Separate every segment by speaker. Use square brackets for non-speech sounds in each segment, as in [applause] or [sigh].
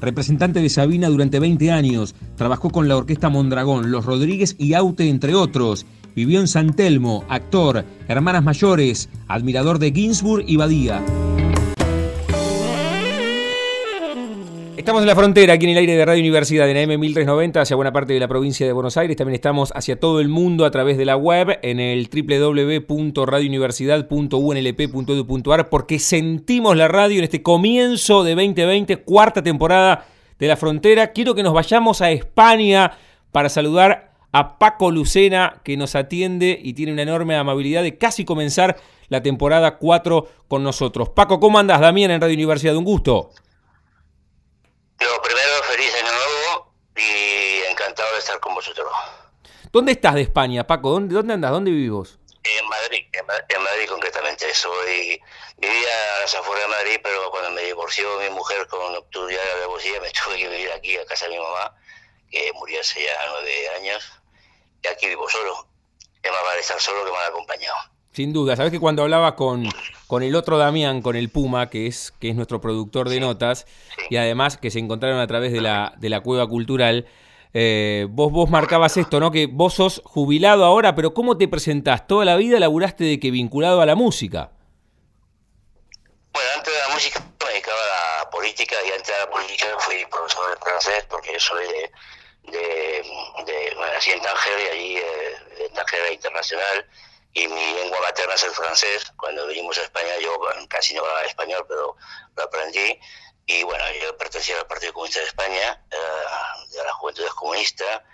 Speaker 1: Representante de Sabina durante 20 años, trabajó con la orquesta Mondragón, Los Rodríguez y Aute, entre otros. Vivió en San Telmo, actor, hermanas mayores, admirador de Ginsburg y Badía. Estamos en la frontera, aquí en el aire de Radio Universidad, en AM 1390, hacia buena parte de la provincia de Buenos Aires. También estamos hacia todo el mundo a través de la web, en el www.radiouniversidad.unlp.edu.ar, porque sentimos la radio en este comienzo de 2020, cuarta temporada de la frontera. Quiero que nos vayamos a España para saludar a Paco Lucena, que nos atiende y tiene una enorme amabilidad de casi comenzar la temporada 4 con nosotros. Paco, ¿cómo andas? Damián en Radio Universidad, un gusto.
Speaker 2: Lo primero, feliz año nuevo y encantado de estar con vosotros.
Speaker 1: ¿Dónde estás de España, Paco? ¿Dónde, dónde andas? ¿Dónde vivimos?
Speaker 2: En Madrid, en, Madrid concretamente. Soy, vivía a las afueras de Madrid, pero cuando me divorció mi mujer con nocturnidad de alevosía, me [laughs] tuve que vivir aquí a casa de mi mamá, que murió hace ya nueve años, y aquí vivo solo. Es más vale estar solo que mal acompañado.
Speaker 1: Sin duda, sabes que cuando hablaba con, con el otro Damián, con el Puma, que es, que es nuestro productor de notas, y además que se encontraron a través de la, de la cueva cultural, eh, vos, vos marcabas esto, ¿no? Que vos sos jubilado ahora, pero ¿cómo te presentás? ¿Toda la vida laburaste de que vinculado a la música?
Speaker 2: Bueno, antes de la música me dedicaba a la política y antes de la política fui profesor de francés porque yo soy de, de, de bueno, nací en Tánger y allí eh, de Tánger internacional y mi lengua materna es el francés. Cuando vinimos a España yo casi no hablaba español, pero lo aprendí. Y bueno, yo pertenecía al Partido Comunista de España, uh, de la Juventud Comunista.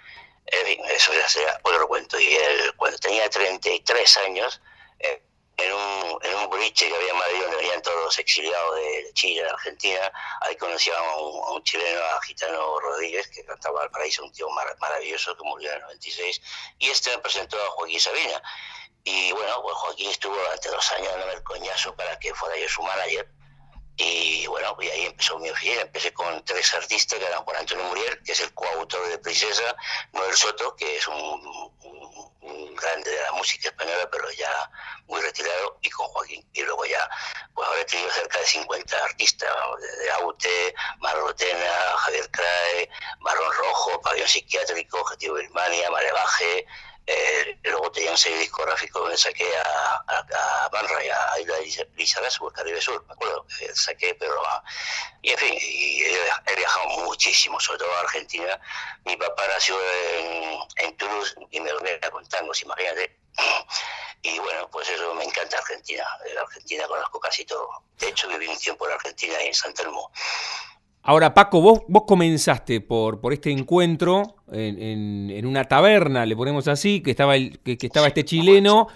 Speaker 2: En fin, eso ya sea otro cuento. Y él, cuando tenía 33 años, eh, en un, en un boliche que había en Madrid donde venían todos exiliados de Chile, de Argentina, ahí un, a un chileno, a Gitano Rodríguez, que cantaba al paraíso, un tío mar, maravilloso que murió en el 96, y este me presentó a Joaquín Sabina. Y bueno, pues Joaquín estuvo durante dos años dándome el coñazo para que fuera yo su manager. Y bueno, y ahí empezó mi oficina. Empecé con tres artistas, que eran Juan Antonio Muriel, que es el coautor de Princesa, Noel Soto, que es un, un, un, grande de la música española, pero ya muy retirado, y con Joaquín. Y luego ya, pues ahora he tenido cerca de 50 artistas, vamos, desde Aute, Marrotena, Javier Crae, Marrón Rojo, Pabellón Psiquiátrico, Objetivo Birmania, Marebaje, eh, luego tenía un sello discográfico donde saqué a, a, a Manray, a Isla Sur, Caribe Sur, me acuerdo, eh, saqué, pero... Y en fin, y he, viajado muchísimo, sobre todo a Argentina. Mi papá nació en, en Toulouse y me dormía con tangos, imagínate. Y bueno, pues eso me encanta Argentina. De Argentina conozco casi todo. De hecho, viví un tiempo en Argentina y en San Telmo.
Speaker 1: Ahora, Paco, vos, vos comenzaste por, por este encuentro en, en, en, una taberna, le ponemos así, que estaba, el, que, que estaba este chileno.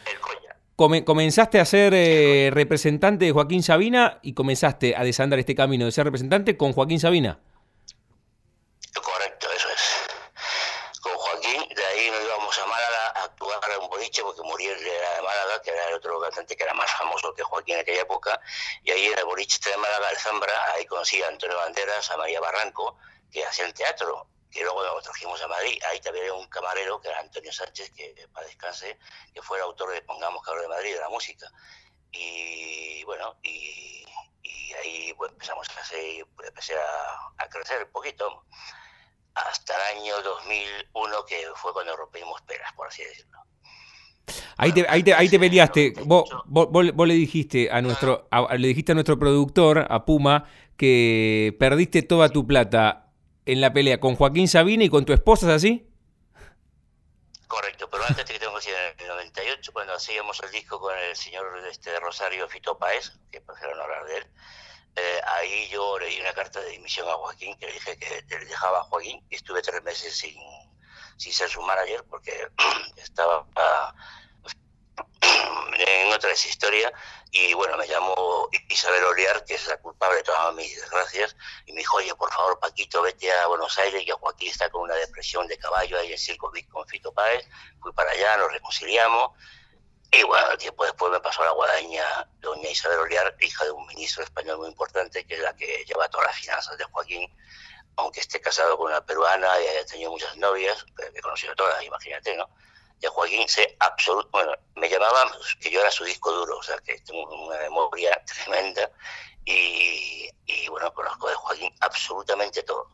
Speaker 1: Come, comenzaste a ser eh, representante de Joaquín Sabina y comenzaste a desandar este camino de ser representante con Joaquín Sabina.
Speaker 2: Correcto, eso es. Con Joaquín, de ahí nos íbamos a Málaga a actuar en un boliche porque de Málaga, que era más famoso que Joaquín en aquella época. Y ahí en el boliche de Málaga, el Zambra, ahí conocí a Antonio Banderas, a María Barranco, que hacían teatro que luego lo trajimos a Madrid. Ahí también había un camarero, que era Antonio Sánchez, que para descanse, que fue el autor de Pongamos Cabro de Madrid, de la música. Y bueno, y, y ahí pues, empezamos a hacer, pues, empecé a, a, crecer un poquito, hasta el año 2001, que fue cuando rompimos peras, por así decirlo.
Speaker 1: Ahí te, ahí te, ahí te peleaste. Vos, vos, vos, le dijiste a nuestro, a, le dijiste a nuestro productor, a Puma, que perdiste toda tu plata en la pelea con Joaquín Sabina y con tu esposa, ¿es así?
Speaker 2: Correcto, pero antes te tengo que decir, en el 98, cuando hacíamos el disco con el señor este Rosario Fito Páez, que prefiero no hablar de él, eh, ahí yo le di una carta de dimisión a Joaquín, que le dije que le dejaba a Joaquín, y estuve tres meses sin, sin ser su manager, porque [clears throat] estaba [clears throat] en otra historia y bueno, me llamó Isabel Olear, que es la culpable de todas mis desgracias, y me dijo, oye, por favor, Paquito, vete a Buenos Aires, que Joaquín está con una depresión de caballo ahí en Circo Vic con Fito Páez. Fui para allá, nos reconciliamos, y bueno, tiempo después me pasó la guadaña doña Isabel Olear, hija de un ministro español muy importante, que es la que lleva todas las finanzas de Joaquín, aunque esté casado con una peruana y haya tenido muchas novias, he conocido todas, imagínate, ¿no? de Joaquín sé absoluto, bueno, me llamaban que yo era su disco duro, o sea que tengo una memoria tremenda y, bueno, conozco de Joaquín absolutamente todo.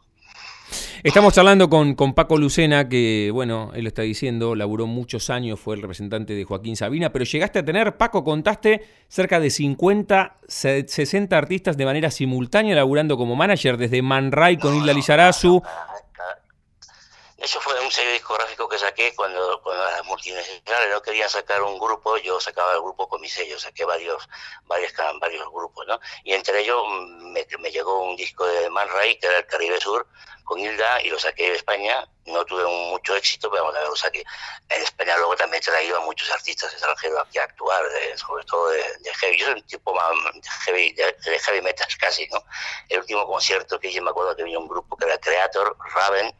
Speaker 1: Estamos hablando con, con, Paco Lucena, que, bueno, él lo está diciendo, laburó muchos años, fue el representante de Joaquín Sabina, pero llegaste a tener, Paco, contaste, cerca de 50, 60 artistas de manera simultánea laburando como manager, desde Man Ray con Hilda Lizarazu,
Speaker 2: eso fue un sello discográfico que saqué cuando, cuando las multinacionales no querían sacar un grupo, yo sacaba el grupo con mi sello, saqué varios, varios, varios grupos, ¿no? Y entre ellos mm, me, me llegó un disco de Man Ray, que era el Caribe Sur, con Hilda, y lo saqué de España. No tuve mucho éxito, pero bueno, lo saqué. En España luego también he traído a muchos artistas extranjeros aquí a actuar, sobre todo de, heavy. Yo soy un tipo más de heavy, de, heavy metal casi, ¿no? El último concierto que hice, me acuerdo que vino un grupo que era Creator, Raven,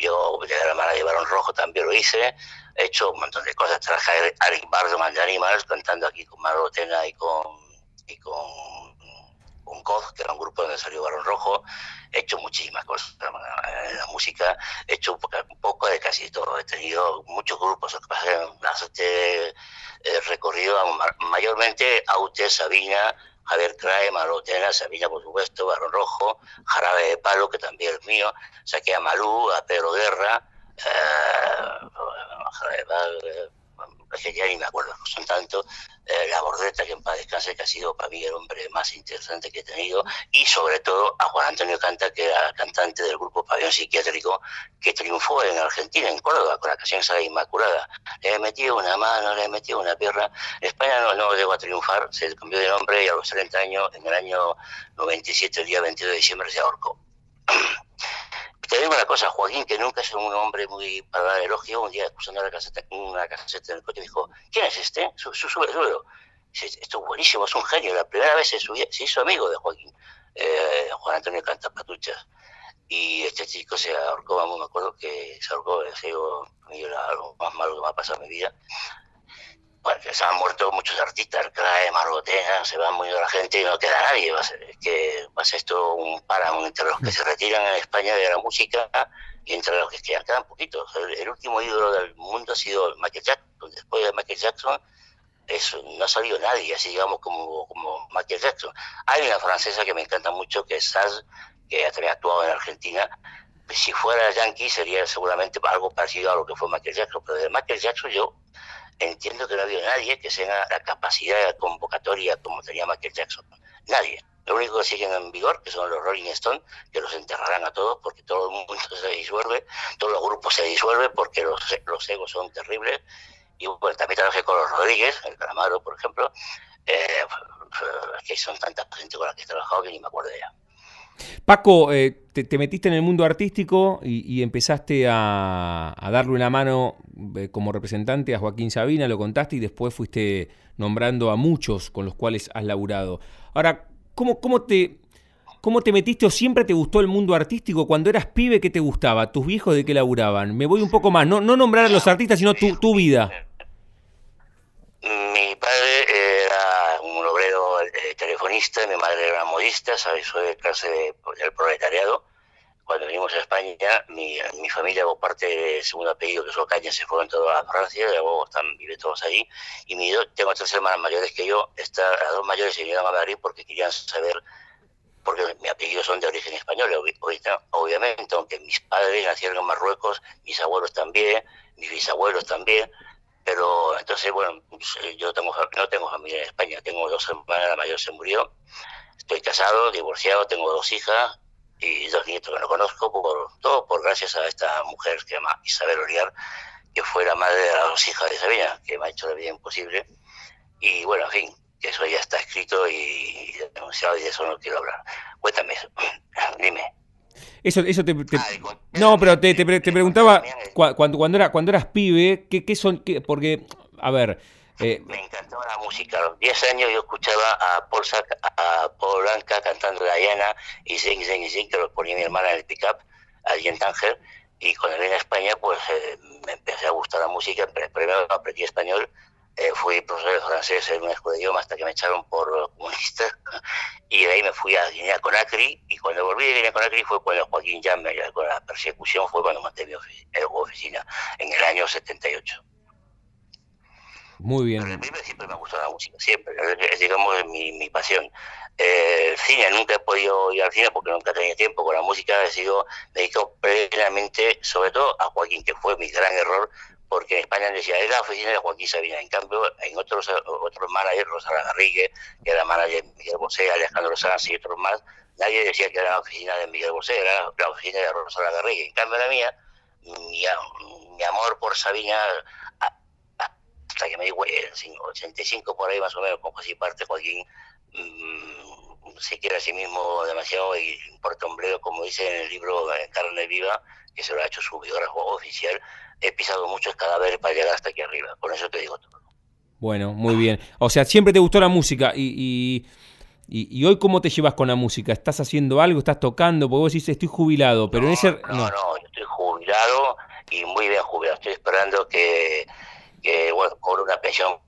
Speaker 2: yo a la mala de Rojo, también lo hice. He hecho un montón de cosas. Traje a Eric Bardoman de Animals cantando aquí con Marotena y con, y con, con que era un grupo donde salió Barón Rojo. He hecho muchísimas cosas en la música. He hecho un poco de casi todo. He tenido muchos grupos. He eh, recorrido mayormente Aute, Sabina, Javier Crae, Malotena, Sabina, por supuesto, Barón Rojo, Jarabe de Palo, que también es mío, saqué a Malú, a Pedro Guerra, eh, Ya ni me acuerdo, son tanto, eh, la Bordeta, que en paz descanse, que ha sido para mí el hombre más interesante que he tenido, y sobre todo a Juan Antonio Canta, que era cantante del grupo Pabellón Psiquiátrico, que triunfó en Argentina, en Córdoba, con la canción Saga Inmaculada. Le he metido una mano, le he metido una pierna. España no, no llegó a triunfar, se cambió de nombre y a los 30 años, en el año 97, el día 22 de diciembre, se ahorcó. Te digo una cosa, Joaquín, que nunca es un hombre muy para dar elogio, un día escuchando la caseta, una caseta en el coche, dijo, ¿quién es este? Su, su, sube, Esto es buenísimo, es un genio. La primera vez se, subió, se hizo amigo de Joaquín, eh, Juan Antonio Cantapatuchas. Y este chico se ahorcó, vamos, me acuerdo que se ahorcó, es algo, más malo que me ha pasado en mi vida bueno, se han muerto muchos artistas, Crae, Margotena, se va muriendo la gente y no queda nadie. Va a ser, que va a ser esto un páramo entre los que se retiran en España de la música y entre los que quedan, quedan poquitos. El, último ídolo del mundo ha sido Michael Jackson. Después de Michael Jackson eso, no ha salido nadie, así digamos, como, como Michael Jackson. Hay una francesa que me encanta mucho, que es Saz, que ha también actuado en Argentina. Si fuera Yankee sería seguramente algo parecido a lo que fue Michael Jackson, pero de Michael Jackson yo entiendo que no había nadie que tenga la capacidad convocatoria como tenía Michael Jackson. Nadie. Lo único que siguen en vigor, que son los Rolling Stones, que los enterrarán a todos porque todo el mundo [laughs] se disuelve, todos los grupos se disuelven porque los, los egos son terribles. Y bueno, también trabajé con los Rodríguez, el Calamaro, por ejemplo, eh, que son tantas gente con las que he trabajado que ni me acuerdo ya.
Speaker 1: Paco, eh, te, metiste en el mundo artístico y, empezaste a, darle una mano eh, como representante a Joaquín Sabina, lo contaste y después fuiste nombrando a muchos con los cuales has laburado. Ahora, ¿cómo, te, ¿cómo te metiste o siempre te gustó el mundo artístico? Cuando eras pibe, ¿qué te gustaba? ¿Tus viejos de qué laburaban? Me voy un poco más, no, no nombrar a los artistas, sino tu, vida.
Speaker 2: Mi padre era eh, telefonista, mi madre era modista, ¿sabes? soy de clase del proletariado. Cuando vinimos a España, mi, mi familia, por parte de segundo apellido, que son Cañas, se fueron todos a Francia, luego están, viven todos allí. Y mi, tengo tres hermanas mayores que yo, está, las dos mayores se vinieron a Madrid porque querían saber, porque mi apellido son de origen español, obviamente, aunque mis padres nacieron en Marruecos, mis abuelos también, mis bisabuelos también pero entonces, bueno, pues, eh, yo tengo, no tengo familia en España, tengo dos hermanas, la mayor se murió, estoy casado, divorciado, tengo dos hijas y dos nietos que no conozco, por, todo por gracias a esta mujer que se llama Isabel Oliar, que fue la madre de las dos hijas de Sabina, que me ha hecho la vida imposible. Y bueno, en fin, eso ya está escrito y denunciado y de eso no quiero hablar. Cuéntame [clears throat] dime.
Speaker 1: Eso, eso te, no, pero te, te, preguntaba cuando, cuando, era, cuando eras pibe, ¿qué, qué son? Qué, porque, a ver,
Speaker 2: Eh, me encantaba la música. A los 10 años yo escuchaba a Paul, a Paul Blanca cantando Diana y Zing, Zing, Zing, que lo ponía mi hermana en el pick-up allí en Tánger. Y cuando vine a España, pues eh, me empecé a gustar la música. Primero aprendí español, eh, fui profesor de francés en una escuela de idioma hasta que me echaron por comunista. [laughs] Y de ahí me fui a Guinea Conakry. Cuando volví de Guinea Conakry fue cuando Joaquín ya me con la persecución, fue cuando monté mi oficina en el año 78.
Speaker 1: Muy bien.
Speaker 2: Pero siempre me ha gustado la música, siempre. Es, digamos, mi, mi pasión. Eh, el cine, nunca he podido ir al cine porque nunca tenía tiempo. Con la música he sido, me dedico plenamente, sobre todo a Joaquín, que fue mi gran error, porque en España decía, es la oficina de Joaquín Sabina. En cambio, en otros otros managers, Rosana Garrigue, que era manager de Miguel Bosé, Alejandro Sanz y otros más, nadie decía que era la oficina de Miguel Bosé, era la oficina de Rosana Garrigue. En cambio, la mía, mi, mi amor por Sabina que me di en 85 por ahí más o menos, como así parte Joaquín, mmm, se quiere a sí mismo demasiado y importa ombligo, como dice en el libro Carne Viva, que se lo ha hecho su biógrafo oficial, he pisado muchos cadáveres para llegar hasta aquí arriba, con eso te digo todo.
Speaker 1: Bueno, muy bien. O sea, siempre te gustó la música y, y, hoy cómo te llevas con la música? ¿Estás haciendo algo? ¿Estás tocando? Porque vos dices, estoy jubilado, pero
Speaker 2: en
Speaker 1: ese...
Speaker 2: No, no, no, yo estoy jubilado y muy bien jubilado. Estoy esperando que que bueno, con una pensión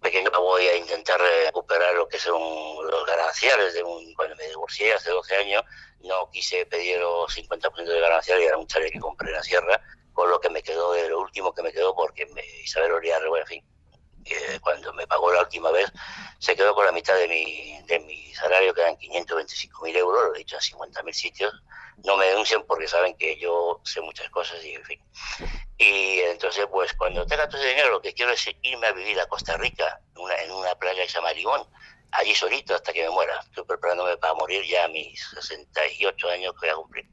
Speaker 2: pequeña voy a intentar recuperar lo que son los gananciales de un, cuando me divorcié hace 12 años, no quise pedir los 50% de gananciales y era un chale que compré en la sierra, con lo que me quedó de lo último que me quedó porque me, Isabel Oriarre, bueno, en fin, cuando me pagó la última vez, se quedó con la mitad de mi, de mi salario, que eran 525 mil euros, lo he dicho a 50 mil sitios. No me denuncian porque saben que yo sé muchas cosas y en fin. Y entonces, pues cuando tenga todo ese dinero, lo que quiero es irme a vivir a Costa Rica, en una, en una playa que se llama Limón, allí solito hasta que me muera. Estoy preparándome para morir ya a mis 68 años que voy a cumplir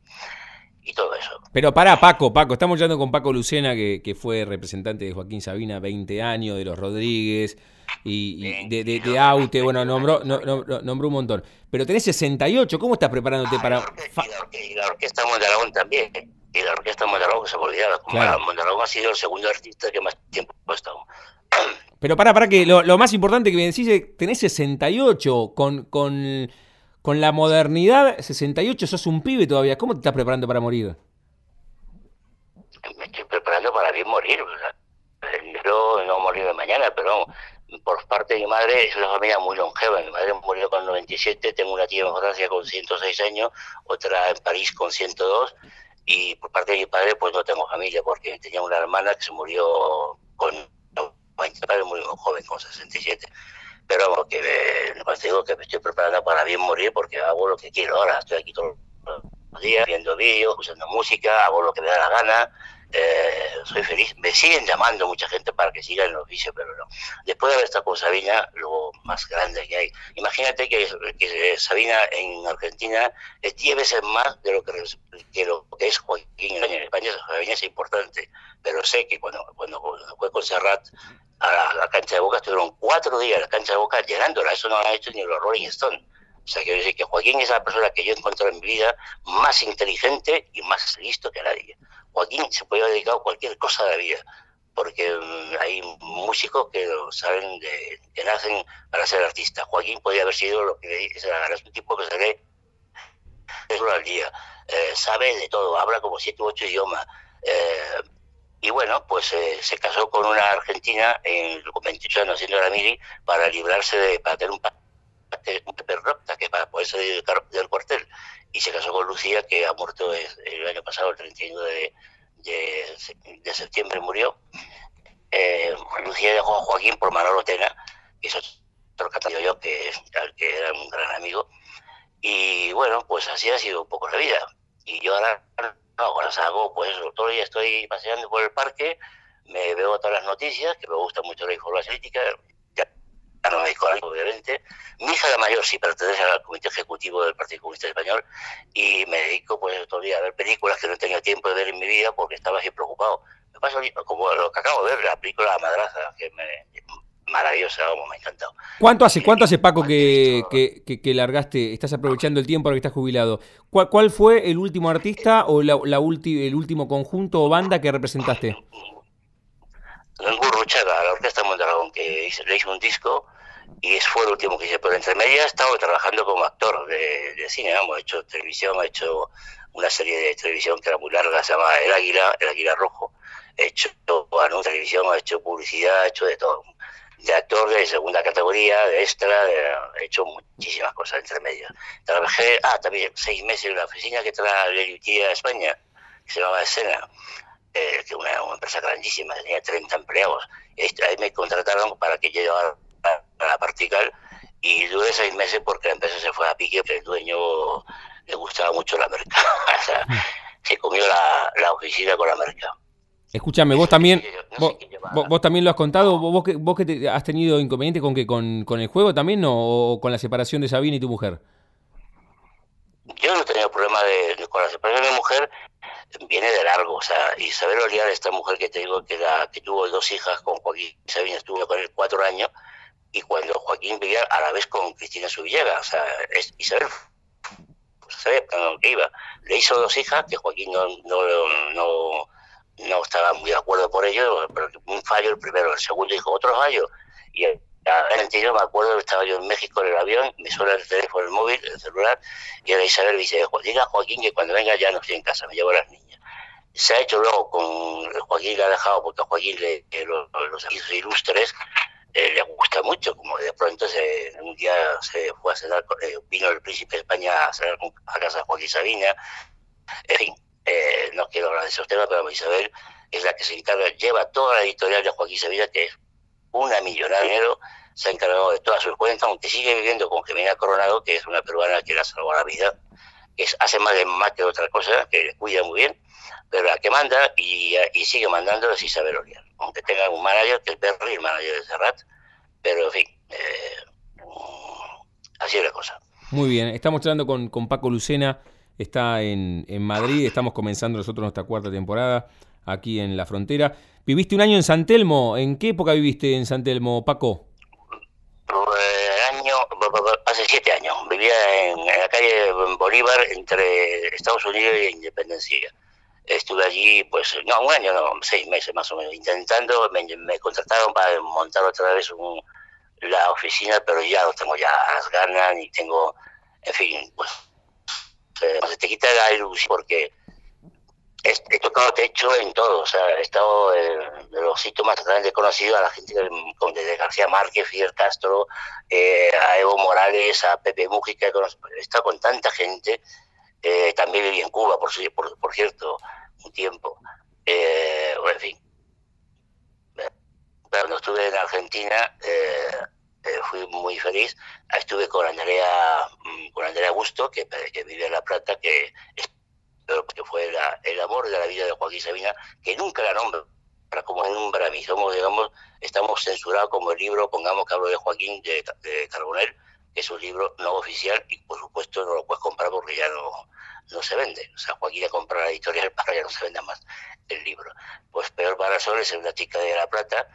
Speaker 2: y todo eso.
Speaker 1: Pero para Paco, Paco, estamos hablando con Paco Lucena, que, que, fue representante de Joaquín Sabina 20 años, de los Rodríguez y, de, de, Aute, bueno, nombró, nombró un montón. Pero tenés 68, ¿cómo estás preparándote para...?
Speaker 2: Y la, orquesta, Mondragón también, y la orquesta Mondragón se me olvidaba, claro. Mondragón ha sido el segundo artista que más tiempo ha estado.
Speaker 1: Pero para, para que lo, lo más importante que me decís es, tenés 68 con... con con la modernidad, 68, sos un pibe todavía. ¿Cómo te estás preparando para morir?
Speaker 2: Me estoy preparando para bien morir. [laughs] Yo no morir mañana, pero por parte de mi madre es una familia muy longeva. Mi madre murió con 97, tengo una tía en Francia con 106 años, otra en París con 102 y por parte de mi padre pues no tengo familia porque tenía una hermana que se murió con 20, padre muy joven, con 67 pero vamos, que me, digo que me estoy preparando para bien morir porque hago lo que quiero ahora, estoy aquí todos los días viendo vídeos, escuchando música, hago lo que me da la gana, eh, soy feliz. Me siguen llamando mucha gente para que siga el oficio, pero no. Después de haber estado con Sabina, lo más grande que hay. Imagínate que, Sabina en Argentina es 10 veces más de lo que, lo que es Joaquín en España. En Sabina es importante, pero sé que cuando, cuando fue con Serrat a la, cancha de Boca, estuvieron cuatro días en la cancha de Boca llenándola. Eso no lo ha hecho ni los Rolling Stones. O sea, quiero decir que Joaquín es la persona que yo he encontrado en mi vida más inteligente y más listo que nadie. Joaquín se puede haber dedicado a cualquier cosa de la vida, porque mm, hay músicos que saben de, que nacen para ser artistas. Joaquín podría haber sido lo que es, un tipo que se lee uno al día, eh, sabe de todo, habla como siete u ocho idiomas. Eh, y bueno, pues eh, se casó con una argentina en, con 28 años haciendo la mili para librarse de, para tener un, un perrocta que para poder salir del, cuartel. Y se casó con Lucía, que ha muerto el, año pasado, el 31 de, de, septiembre murió. Eh, Lucía dejó a Joaquín por Manolo Tena, que es otro cantante yo, que, que era un gran amigo. Y bueno, pues así ha sido un poco la vida. Y yo ahora ahora salgo, pues todo el día estoy paseando por el parque, me veo todas las noticias, que me gusta mucho la información política, ya no me dedico a obviamente. Mi hija la mayor sí pertenece al comité ejecutivo del Partido Comunista Español y me dedico pues todo el día a ver películas que no tenía tiempo de ver en mi vida porque estaba así preocupado. Me pasa como lo que acabo de ver, la película La Madraza, que me, maravillosa, vamos, me ha encantado.
Speaker 1: ¿Cuánto hace, cuánto hace Paco que, que, largaste, estás aprovechando el tiempo ahora que estás jubilado? ¿Cuál, cuál fue el último artista o la, la el último conjunto o banda que representaste?
Speaker 2: en Gurruchaga, la Orquesta Mondragón, que le hice un disco y fue el último que hice. Pero entre medias he estado trabajando como actor de, cine, hemos hecho televisión, he hecho una serie de televisión que era muy larga, se llama El Águila, El Águila Rojo. He hecho bueno, televisión, he hecho publicidad, he hecho de todo. De actor de segunda categoría, de extra, he hecho muchísimas cosas entre medias. Trabajé, ah, también seis meses en la oficina que trae a España, que se llamaba Escena eh, que una, una, empresa grandísima, tenía 30 empleados. Ahí me contrataron para que yo llevara la Partical y duré seis meses porque la empresa se fue a pique, porque el dueño le gustaba mucho la merca. [laughs] o sea, se comió la, la oficina con la merca.
Speaker 1: Escúchame, vos también, vos, vos, también lo has contado, vos, que, vos que has tenido inconveniente con que con, con el juego también o, con la separación de Sabine y tu mujer.
Speaker 2: Yo no he tenido problema de, con la separación de mi mujer, viene de largo, o sea, Isabel Oliar, esta mujer que te digo que, la, que tuvo dos hijas con Joaquín Sabina, estuvo con él cuatro años, y cuando Joaquín vivía a la vez con Cristina Subillega, o sea, Isabel pues, que iba. Le hizo dos hijas, que Joaquín no, no, no, no estaba muy de acuerdo por ello, pero un fallo el primero, el segundo dijo otro fallo, y el, el me acuerdo estaba yo en México en el avión, me suena el teléfono, el móvil, el celular, y era Isabel dice, diga a Joaquín que cuando venga ya no estoy en casa, me llevo a las niñas se ha hecho luego con Joaquín le ha dejado porque a Joaquín le, los, los ilustres eh, le gusta mucho como de pronto se, un día se fue a cenar eh, vino el príncipe de España a cenar a casa de Joaquín Sabina. En fin eh, no quiero hablar de esos temas pero Isabel es la que se encarga lleva toda la editorial de Joaquín Sabina que es una millonaria se ha encargado de todas sus cuentas aunque sigue viviendo con Gemina Coronado que es una peruana que le ha salvado la vida que hace más de más que otra cosa que le cuida muy bien pero la que manda y, sigue mandando es Isabel Oriol, aunque tenga un manager que es Berry, el manager de Serrat, pero en fin, eh, así es la cosa.
Speaker 1: Muy bien, estamos hablando con, con Paco Lucena, está en, en Madrid, estamos comenzando nosotros nuestra cuarta temporada aquí en la frontera. ¿Viviste un año en San Telmo? ¿En qué época viviste en San Telmo, Paco?
Speaker 2: Eh, año, hace siete años. Vivía en, en, la calle Bolívar entre Estados Unidos e Independencia estuve allí, pues, no, un año, no, seis meses más o menos, intentando, me, contrataron para montar otra vez la oficina, pero ya no tengo ya las ganas, ni tengo, en fin, pues, se te quita la ilusión porque he, tocado techo en todo, o sea, he estado en los sitios más grandes conocidos a la gente desde García Márquez, Fidel Castro, eh, a Evo Morales, a Pepe Mujica, he estado con tanta gente eh, también viví en Cuba, por, por, cierto, un tiempo. Eh, en fin. Cuando estuve en Argentina eh, eh, fui muy feliz. Estuve con Andrea, mm, con Andrea Gusto, que, que vive en La Plata, que, fue el amor de la vida de Joaquín Sabina, que nunca la nombra como nombra a mí. Somos, digamos, estamos censurados como el libro, pongamos que hablo de Joaquín de, de Carbonell, es un libro no oficial y por supuesto no lo puedes comprar porque ya no, no se vende. O sea, Joaquín a comprar la editorial [laughs] para ya no se venda más el libro. Pues Peor para Sol es una chica de La Plata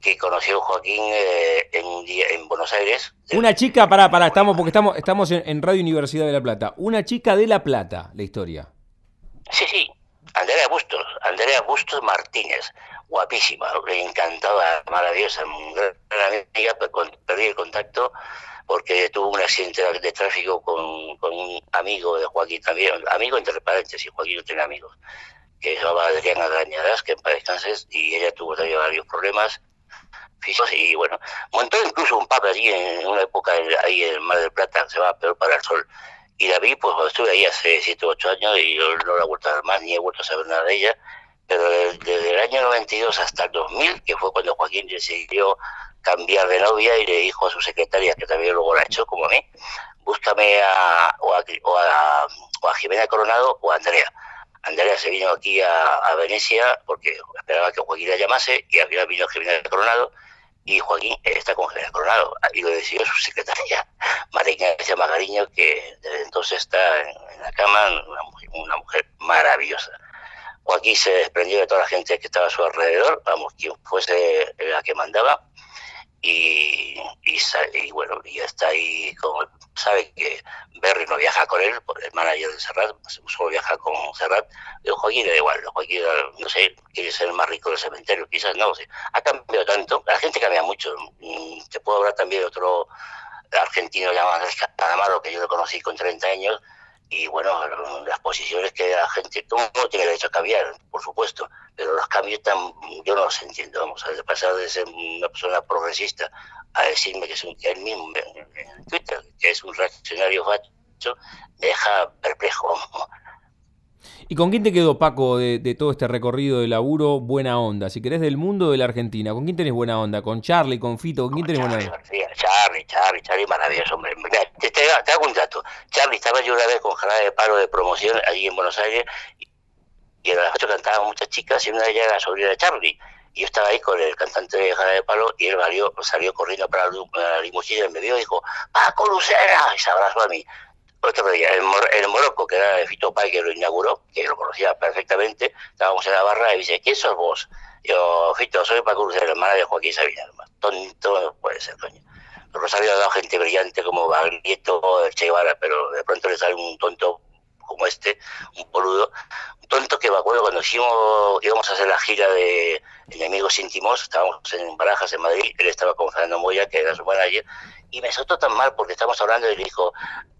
Speaker 2: que conoció Joaquín eh, en, en Buenos Aires.
Speaker 1: Una chica, para para estamos, porque estamos, estamos en, Radio Universidad de La Plata. Una chica de La Plata, la historia.
Speaker 2: Sí, sí, Andrea Bustos, Andrea Bustos Martínez, guapísima, encantada, maravillosa, gran amiga, perdí el contacto porque tuvo un accidente de tráfico con, un amigo de Joaquín también, amigo entre paréntesis, Joaquín no tiene amigos, que se llamaba Adrián Agañadas, que en paz descanses, y ella tuvo también varios problemas físicos, y bueno, montó incluso un pub allí en una época ahí en el Mar del Plata, se va Peor para el Sol, y la vi, pues estuve ahí hace 7 o 8 años y no la he vuelto a ver más, ni he vuelto a saber nada de ella, pero desde el año 92 hasta el 2000, que fue cuando Joaquín decidió cambiar de novia y le dijo a su secretaria, que también luego la hecho como a mí, búscame a, o, a, o, a, Jimena Coronado o a Andrea. Andrea se vino aquí a, Venecia porque esperaba que Joaquín la llamase y al final vino Jimena Coronado y Joaquín está con Jimena Coronado y lo decidió su secretaria, [laughs] Marina García Magariño, que desde entonces está en, la cama, una mujer, maravillosa. Joaquín se desprendió de toda la gente que estaba a su alrededor, vamos, quien fuese la que mandaba, y, y, bueno, y está ahí, como sabe que Berry no viaja con él, el manager de Serrat, solo viaja con Serrat, pero Joaquín da igual, Joaquín, no sé, quiere ser el más rico del cementerio, quizás no, sé, ha cambiado tanto, la gente cambia mucho, mm, te puedo hablar también de otro argentino llamado Andrés Calamaro, que yo lo conocí con 30 años, y bueno, las posiciones que la gente, todo el mundo tiene derecho a cambiar, por supuesto, pero los cambios tan, yo no los entiendo, vamos, a pasar de ser una persona progresista a decirme que es un, él mismo en Twitter, que es un reaccionario facho, me deja perplejo. [laughs]
Speaker 1: ¿Y con quién te quedó, Paco, de, todo este recorrido de laburo, buena onda? Si querés del mundo de la Argentina, ¿con quién tenés buena onda? ¿Con Charlie, con Fito? ¿Con quién tenés buena onda?
Speaker 2: Charlie, Charlie, Charlie, maravilloso, hombre. te, hago un dato. Charlie, estaba yo una vez con Jarabe de Paro de promoción allí en Buenos Aires y, a las ocho cantaban muchas chicas y una de ellas era la sobrina de Charlie. Y yo estaba ahí con el cantante de Jarabe de Palo y él salió, corriendo para la limusina y me vio y dijo, ¡Paco Lucera! Y se abrazó a mí otro día, el, el Morocco, que era de Fito Pai, que lo inauguró, que lo conocía perfectamente, estábamos en la barra y dice, ¿quién sos vos? Yo, Fito, soy Paco la hermana de Joaquín Sabina. Tonto no puede ser, coño. Rosario ha dado gente brillante como Baglietto, Che pero de pronto le sale un tonto como este, un boludo, un tonto que me acuerdo cuando hicimos, íbamos a hacer la gira de Enemigos Íntimos, estábamos en Barajas, en Madrid, él estaba con Fernando Moya, que era su manager, y me soltó tan mal porque estamos hablando y le dijo,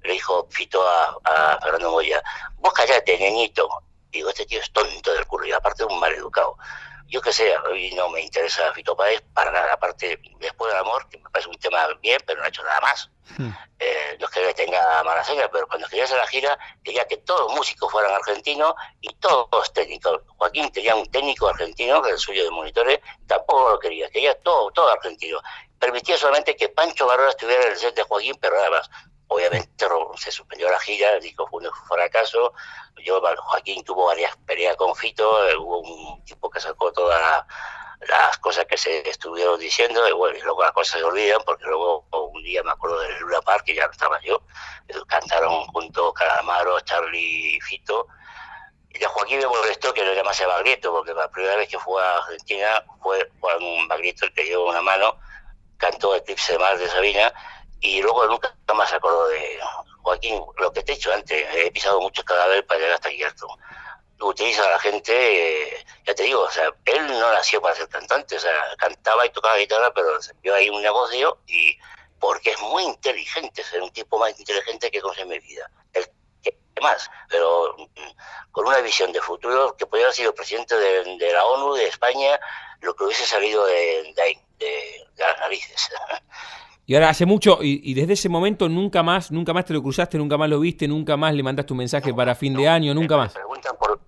Speaker 2: le dijo Fito a, a Fernando Moya, vos callate, niñito. Digo, este tío es tonto del culo y aparte un mal educado. Yo qué sé, hoy no me interesa Fito Páez para nada, aparte después del amor, que me parece un tema bien, pero no ha hecho nada más. Hmm. Eh, no es que tenga mala seña, pero cuando quería hacer la gira, quería que todos los músicos fueran argentinos y todos técnicos. Joaquín tenía un técnico argentino, que era el suyo de monitores, tampoco lo quería, quería todo, todo argentino permitía solamente que Pancho Barrera estuviera en el set de Joaquín, pero nada más. Obviamente se suspendió la gira, dijo fue un fracaso. Yo, Joaquín tuvo varias peleas con Fito, eh, hubo un tipo que sacó todas las cosas que se estuvieron diciendo, y bueno, luego las cosas se olvidan, porque luego un día me acuerdo del Luna Park, que ya no estaba yo, eh, cantaron junto Calamaro, Charlie y Fito, y de Joaquín me molestó que lo llamase Baglietto, porque la primera vez que fue a Argentina fue Juan Baglietto el que llevó una mano, cantó Eclipse de Mar de Sabina y luego nunca más acordó de Joaquín. Lo que te he dicho antes, he pisado muchos cadáveres para llegar hasta aquí. Utiliza a la gente, ya te digo, o sea, él no nació para ser cantante, o sea, cantaba y tocaba guitarra, pero se vio ahí un negocio y porque es muy inteligente, es un tipo más inteligente que conoce mi vida. El más, pero mm, con una visión de futuro que podría haber sido presidente de, la ONU, de España, lo que hubiese salido de, de, las narices. [laughs]
Speaker 1: Y ahora hace mucho, y, desde ese momento nunca más, nunca más te lo cruzaste, nunca más lo viste, nunca más le mandaste un mensaje para fin de año, nunca más.
Speaker 2: Le preguntan por,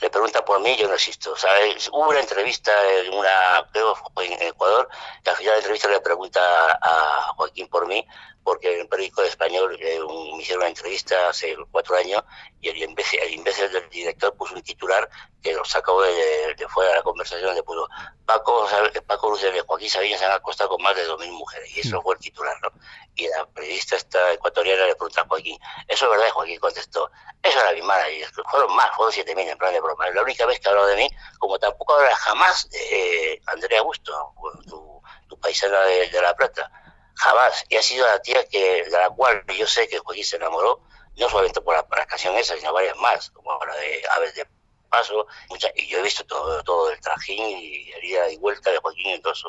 Speaker 2: le, preguntan por mí, yo no existo. ¿sabes? Hubo una entrevista en una, creo en Ecuador, que al final de la entrevista le pregunta a Joaquín por mí, porque en el periódico de español eh, me hicieron una entrevista hace cuatro años y el imbécil, el imbécil del director puso un titular que lo sacó de, fuera de la conversación, le puso Paco, Paco y Joaquín Sabina se han acostado con más de 2.000 mujeres y eso mm. fue el titular, ¿no? Y la periodista esta ecuatoriana le pregunta a Joaquín, ¿eso es verdad? Joaquín contestó, eso era mi y fueron más, fueron 7.000 en plan de broma. La única vez que habló de mí, como tampoco habla jamás de Andrea Augusto, tu, tu paisana de La Plata jamás. Y ha sido la tía que, de la cual yo sé que Joaquín se enamoró, no solamente por la, canción esa, sino varias más, como la de Aves de Paso, y yo he visto todo, todo el trajín y herida y vuelta de Joaquín en todos,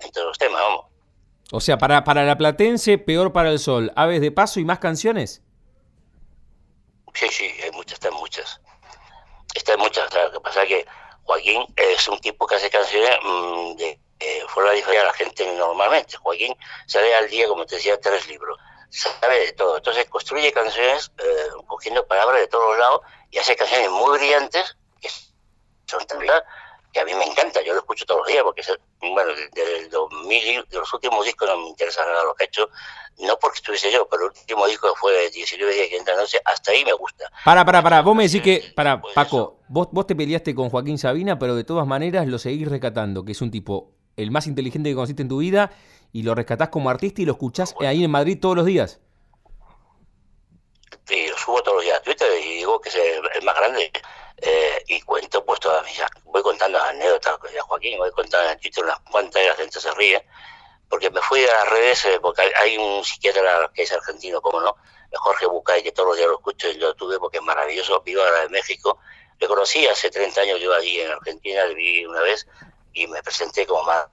Speaker 2: en todos los temas, vamos.
Speaker 1: O sea, para, para la platense, peor para el sol. Aves de paso y más canciones.
Speaker 2: Sí, sí, hay muchas, están muchas. Están muchas. Lo que pasa es que Joaquín es un tipo que hace canciones mm, de eh, fue la diferencia a la gente normalmente. Joaquín sale al día, como te decía, tres libros. Sabe de todo. Entonces construye canciones eh, cogiendo palabras de todos lados y hace canciones muy brillantes que son tan que a mí me encanta. Yo lo escucho todos los días porque, bueno, desde 2000, de los últimos discos no me interesa nada lo que ha hecho. No porque estuviese yo, pero el último disco fue de 19 días que entra noche. Hasta ahí me gusta.
Speaker 1: Para, para, para. Vos me decís que, para, Paco, vos, vos te peleaste con Joaquín Sabina, pero de todas maneras lo seguís rescatando, que es un tipo el más inteligente que conociste en tu vida y lo rescatás como artista y lo escuchás ahí en Madrid todos los días.
Speaker 2: Sí, lo subo todos los días a Twitter y digo que es el, más grande. eh, y cuento pues todas mis... Voy contando anécdotas, de Joaquín, voy contando en Twitter unas cuantas y la gente se ríe, porque me fui a las redes, eh, porque hay un psiquiatra que es argentino, como no, Jorge Bucay, que todos los días lo escucho y lo tuve porque es maravilloso, vivo ahora en México, le conocí hace 30 años, yo allí en Argentina, le vi una vez y me presenté como más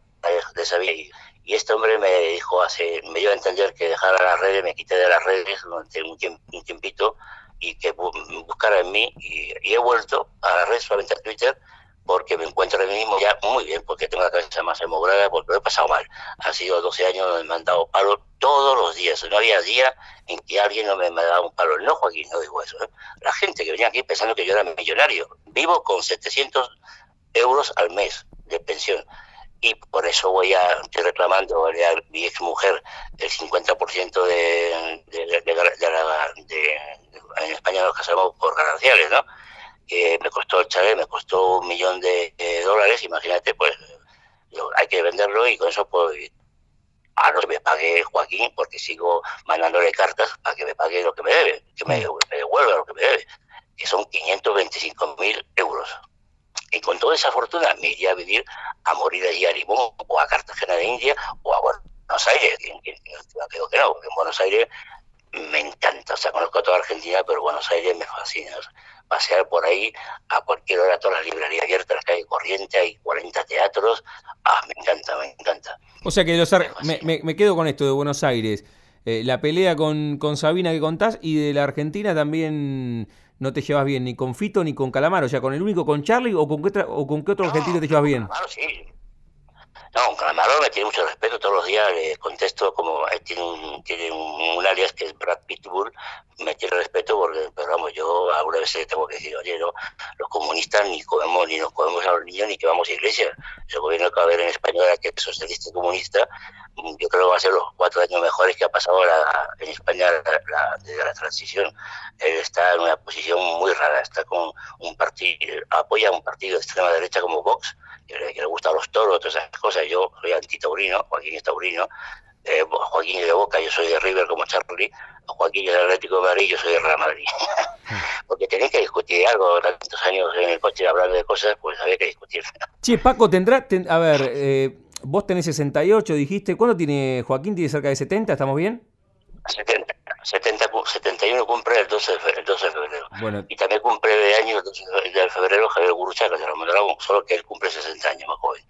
Speaker 2: de esa vida. Y, este hombre me dijo, hace, me dio a entender que dejara las redes, me quité de las redes durante un, tiempito y que buscara en mí. Y, he vuelto a la red, solamente a Twitter, porque me encuentro a mí mismo ya muy bien, porque tengo la cabeza más hemograda, porque lo he pasado mal. Han sido 12 años donde me han dado palo todos los días. No había día en que alguien no me, me dado un palo. No, Joaquín, no digo eso. ¿eh? La gente que venía aquí pensando que yo era millonario. Vivo con 700 euros al mes de pensión. Y por eso voy a, estoy reclamando a mi ex mujer el 50% de, de, de, de, en España nos casamos por gananciales, ¿no? Me costó el chalet, me costó un millón de, dólares, imagínate, pues hay que venderlo y con eso pues a no que me pague Joaquín, porque sigo mandándole cartas para que me pague lo que me debe, que me, me devuelva lo que me debe, que son 525 mil euros. Y con toda esa fortuna me iría a vivir a morir allí a Limón o a Cartagena de India o a Buenos Aires. Creo que no, porque en Buenos Aires me encanta. O sea, conozco toda Argentina, pero Buenos Aires me fascina. pasear por ahí a cualquier hora, todas las librerías abiertas, las calles corriente, hay 40 teatros. Ah, me encanta, me encanta.
Speaker 1: O sea que los me, me, quedo con esto de Buenos Aires. Eh, la pelea con, con Sabina que contás y de la Argentina también no te llevas bien ni con Fito ni con Calamaro, o sea, con el único, con Charlie o con qué, o con qué otro argentino te llevas bien.
Speaker 2: Calamaro sí. No, Calamaro me tiene mucho respeto, todos los días le contesto como él tiene un, tiene un, alias que es Brad Pitbull, me tiene respeto porque, pero vamos, yo alguna vez le tengo que decir, oye, no, los comunistas ni comemos, ni nos comemos a los niños, ni que vamos a iglesia. El gobierno que va a haber en España que es socialista y comunista, yo creo que va a ser los cuatro años mejores que ha pasado en España desde la transición. Él está en una posición muy rara, está con un partido, apoya un partido de extrema derecha como Vox, que, le gustan los toros, todas esas cosas. Yo soy antitaurino, Joaquín es taurino, eh, Joaquín es de Boca, yo soy de River como Charlie, Joaquín es de Atlético de Madrid, yo soy de Real Madrid. [laughs] Porque tenéis que discutir algo, tantos años en el coche hablando de cosas, pues había que discutir. [laughs]
Speaker 1: Che, Paco, tendrá, a ver, eh, Vos tenés 68, dijiste. ¿Cuándo tiene Joaquín? ¿Tiene cerca de 70? ¿Estamos bien?
Speaker 2: 70. 70 71 cumple el 12 de, febrero. Bueno. Y también cumple de año el 12 de febrero Javier Guruchaga, de Dragón, solo que él cumple 60 años más joven.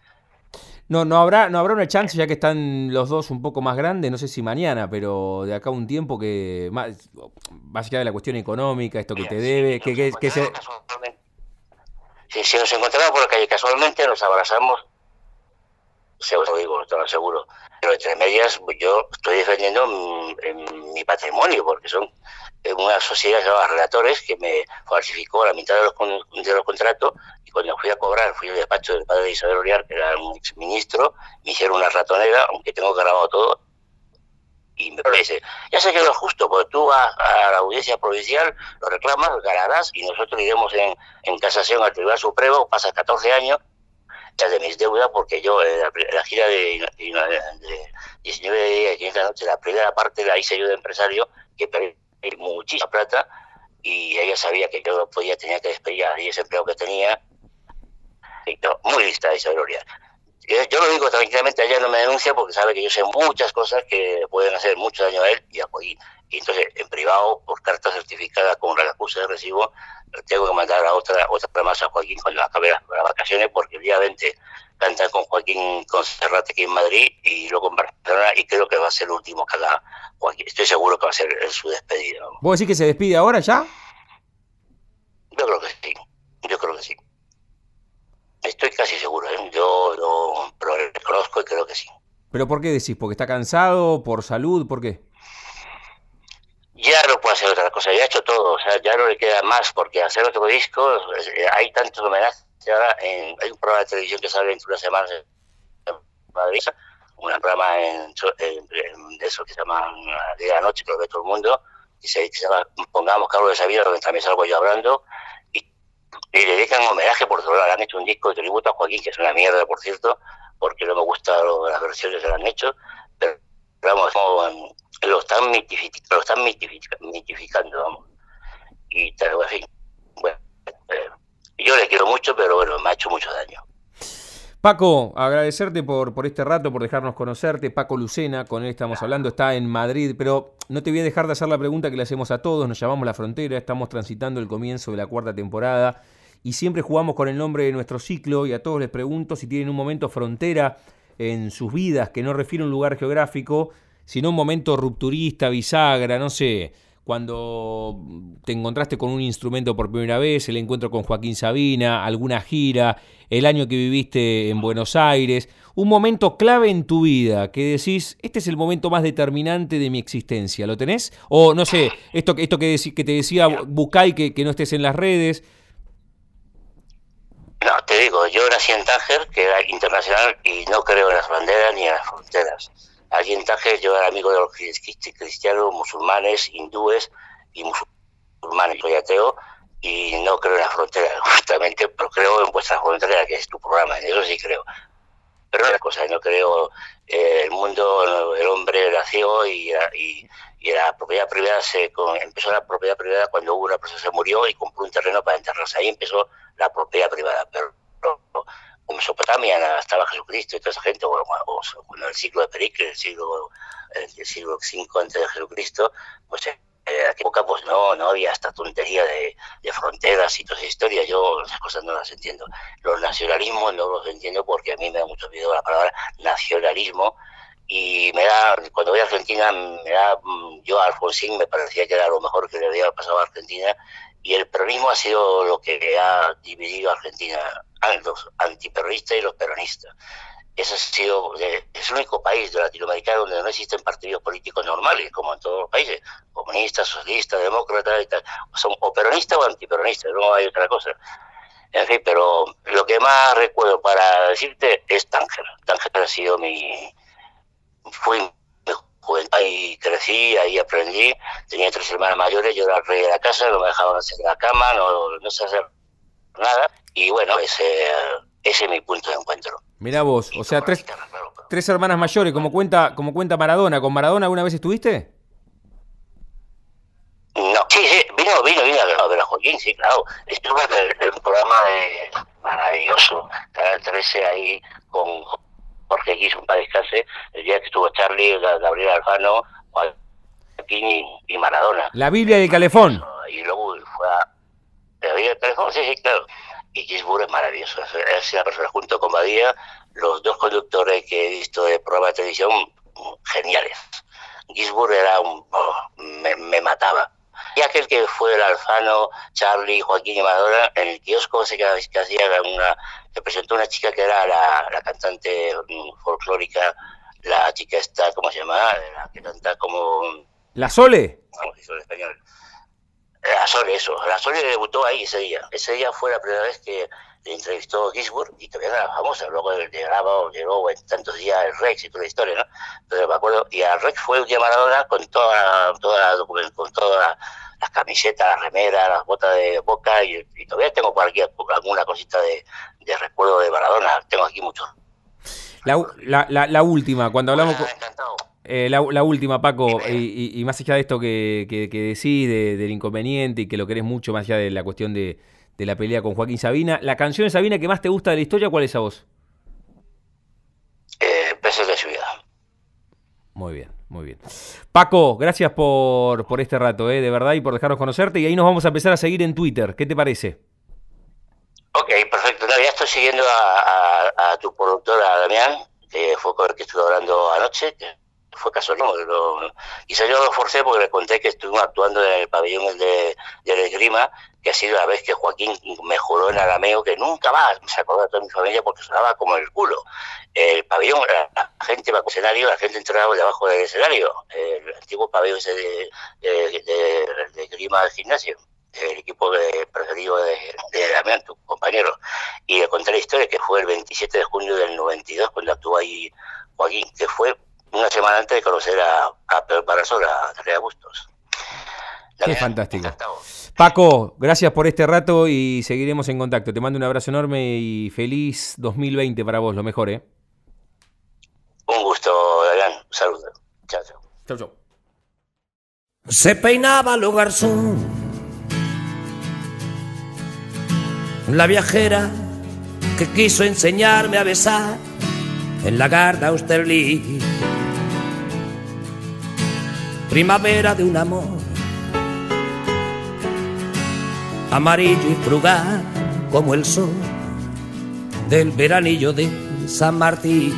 Speaker 1: No, no habrá, no habrá una chance, ya que están los dos un poco más grandes, no sé si mañana, pero de acá un tiempo que, más, más allá de la cuestión económica, esto que te debe, que, que, que se...
Speaker 2: Si, nos encontramos por la calle casualmente, nos abrazamos se lo digo, te lo aseguro. Pero entre medias yo estoy defendiendo mi, patrimonio, porque son una sociedad llamada Relatores que me falsificó la mitad de los, de los contratos y cuando fui a cobrar, fui al despacho del padre de Isabel Oriar, que era un exministro, me hicieron una ratonera, aunque tengo grabado todo, y me dice, ya sé que no es justo, porque tú vas a la audiencia provincial, lo reclamas, ganarás y nosotros iremos en, en casación al Tribunal Supremo, pasas 14 años de mis deudas porque yo en la, gira de, 19 días y 500 noches, la primera parte la hice yo de empresario, que perdí muchísima plata y ella sabía que yo podía, tenía que despedir a ese empleo que tenía. Y muy lista esa Gloria. Yo lo digo tranquilamente, ella no me denuncia porque sabe que yo sé muchas cosas que pueden hacer mucho daño a él y a Joaquín. Y entonces, en privado, por carta certificada con la acusa de recibo, tengo que mandar a otra otra más a Joaquín cuando acabe las, vacaciones porque el día 20 canta con Joaquín con Serrate aquí en Madrid y luego en Barcelona y creo que va a ser el último que haga Joaquín. Estoy seguro que va a ser su despedida.
Speaker 1: ¿Vos decís que se despide ahora ya?
Speaker 2: Yo creo que sí, yo creo que sí. Estoy casi seguro, ¿eh? yo lo, reconozco y creo que sí.
Speaker 1: ¿Pero por qué decís? ¿Porque está cansado? ¿Por salud? ¿Por qué?
Speaker 2: Ya no puede hacer otra cosa, ya ha hecho todo, o sea, ya no le queda más, porque hacer otro disco, eh, hay tantos homenajes, ahora en, hay un programa de televisión que sale dentro de una semana en Madrid, un programa en, eso que se llama de la noche, que lo ve todo el mundo, y se, llama Pongamos Carlos de Sabina, donde también salgo yo hablando, y, y le dedican homenaje por otro lado, han hecho un disco de tributo a Joaquín, que es una mierda, por cierto, porque no me gustan las versiones que le han hecho, pero vamos, lo están, mitificando, lo están mitificando, vamos. Y, en fin, bueno, eh, yo le quiero mucho, pero bueno, me ha hecho mucho daño.
Speaker 1: Paco, agradecerte por, por este rato, por dejarnos conocerte. Paco Lucena, con él estamos hablando, está en Madrid, pero no te voy a dejar de hacer la pregunta que le hacemos a todos. Nos llamamos La Frontera, estamos transitando el comienzo de la cuarta temporada y siempre jugamos con el nombre de nuestro ciclo y a todos les pregunto si tienen un momento frontera en sus vidas que no refiere a un lugar geográfico, sino un momento rupturista, bisagra, no sé cuando te encontraste con un instrumento por primera vez, el encuentro con Joaquín Sabina, alguna gira, el año que viviste en Buenos Aires, un momento clave en tu vida que decís, este es el momento más determinante de mi existencia, ¿lo tenés? O no sé, esto, esto que, que te decía Bucay, que, que no estés en las redes.
Speaker 2: No, te digo, yo nací en Tánger, que era internacional, y no creo en las banderas ni en las fronteras Allí en yo era amigo de los cristianos, musulmanes, hindúes y musulmanes. Soy ateo y no creo en la frontera, [laughs] justamente, pero creo en vuestra frontera, que es tu programa, en eso sí creo. Pero una cosa, no creo, eh, el mundo, el hombre nació y, la propiedad privada se empezó la propiedad privada cuando hubo una persona se murió y compró un terreno para enterrarse. Ahí empezó la propiedad privada, pero Mesopotamia estaba Jesucristo y toda esa gente, bueno, en el siglo de Pericles, el siglo, el siglo V antes de Jesucristo, pues en aquella época pues no, no había esta tontería de, fronteras y toda esa historia, yo esas cosas no las entiendo. Los nacionalismos no los entiendo porque a mí me da mucho miedo la palabra nacionalismo, y me da, cuando voy a Argentina, me da, yo a Alfonsín me parecía que era lo mejor que le había pasado a Argentina, y el peronismo ha sido lo que ha dividido a Argentina los antiperonistas y los peronistas. Ese ha sido, es el único país de Latinoamérica donde no existen partidos políticos normales, como en todos los países, comunistas, socialistas, demócratas y tal. Son o peronistas o antiperonistas, no hay otra cosa. En fin, pero lo que más recuerdo para decirte es Tánger. Tánger ha sido mi... Fui juventud, ahí crecí, ahí aprendí, tenía tres hermanas mayores, yo era el rey de la casa, no me dejaban hacer la cama, no, no sé hacer nada, y bueno, ese, ese es mi punto de encuentro.
Speaker 1: Mira vos, o sea, tres, tres hermanas mayores, como cuenta, como cuenta Maradona. ¿Con Maradona alguna vez estuviste?
Speaker 2: No, sí, sí, vino, vino, vino a ver a Joaquín, sí, claro. Estuve en, un programa de maravilloso, Canal 13 ahí con Jorge Guis, un descanse, el día que estuvo Charlie, Gabriel Alfano, Joaquín y, Maradona.
Speaker 1: La Biblia de Calefón.
Speaker 2: Y luego fue a... ¿La Biblia de Calefón? Sí, sí, claro y Gisburg es maravilloso. Es una persona junto con Badía, los dos conductores que he visto de programa de televisión, geniales. Gisburg era un. Oh, me, mataba. Y aquel que fue el Alfano, Charlie, Joaquín y Madonna, en el kiosco ese que, que hacía una. que presentó una chica que era la, la cantante mm, folclórica, la chica esta, ¿cómo se llama? La que canta como.
Speaker 1: ¿La Sole?
Speaker 2: ¿Cómo se español? La Sole, eso. La Sole debutó ahí ese día. Ese día fue la primera vez que le entrevistó Gisburg y todavía no era famosa. Luego llegaba, llegó en tantos días el Rex y toda la historia, ¿no? Pero me acuerdo, y al Rex fue un día Maradona con toda, toda con todas las camisetas, las remeras, las botas de boca y, todavía tengo cualquier, alguna cosita de, recuerdo de Maradona. Tengo aquí mucho.
Speaker 1: La, la, la, última, cuando hablamos... Ha encantado eh, la, última, Paco, y, más allá de esto que, que, decís, del inconveniente y que lo querés mucho, más allá de la cuestión de, la pelea con Joaquín Sabina, ¿la canción de Sabina que más te gusta de la historia, cuál es a vos?
Speaker 2: Eh, Peces de ciudad.
Speaker 1: Muy bien, muy bien. Paco, gracias por, por este rato, eh, de verdad, y por dejarnos conocerte, y ahí nos vamos a empezar a seguir en Twitter. ¿Qué te parece?
Speaker 2: Ok, perfecto. ya estoy siguiendo a, tu productora, Damián, que fue con el que estuve hablando anoche, fue caso no, quizá yo lo forcé porque le conté que estuvimos actuando en el pabellón de, de la esgrima, que ha sido la vez que Joaquín mejoró en arameo, que nunca más se acordó de toda mi familia porque sonaba como el culo. El pabellón, la, gente va al escenario, la gente entraba debajo del escenario, el antiguo pabellón ese de, de, de, esgrima del gimnasio el equipo de, preferido de, de Damián, tu compañero. Y le conté la historia que fue el 27 de junio del 92 cuando actuó ahí Joaquín, que fue una semana antes de conocer a, a Pedro Parasol, a Andrea Bustos.
Speaker 1: Qué fantástico. Paco, gracias por este rato y seguiremos en contacto. Te mando un abrazo enorme y feliz 2020 para vos, lo mejor, ¿eh?
Speaker 2: Un gusto, Damián. Saludos. Chao, chao. Chao, chao.
Speaker 3: Se peinaba lo garzón la viajera que quiso enseñarme a besar en la Garda Austerlitz. Primavera de un amor amarillo y frugal como el sol del veranillo de San Martín.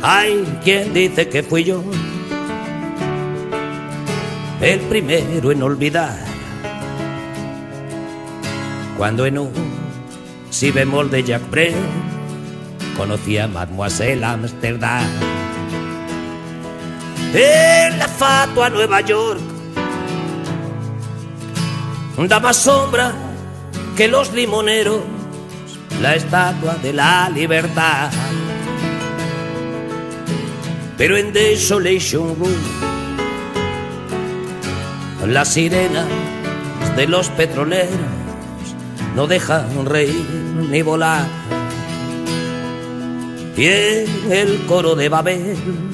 Speaker 3: Hay quien dice que fui yo el primero en olvidar cuando en un si bemol de Jacques Brel conocí a Mademoiselle Amsterdam. En la fatua Nueva York da más sombra que los limoneros la estatua de la libertad. Pero en Desolation Room, las sirenas de los petroleros no dejan reír ni volar. Y en el coro de Babel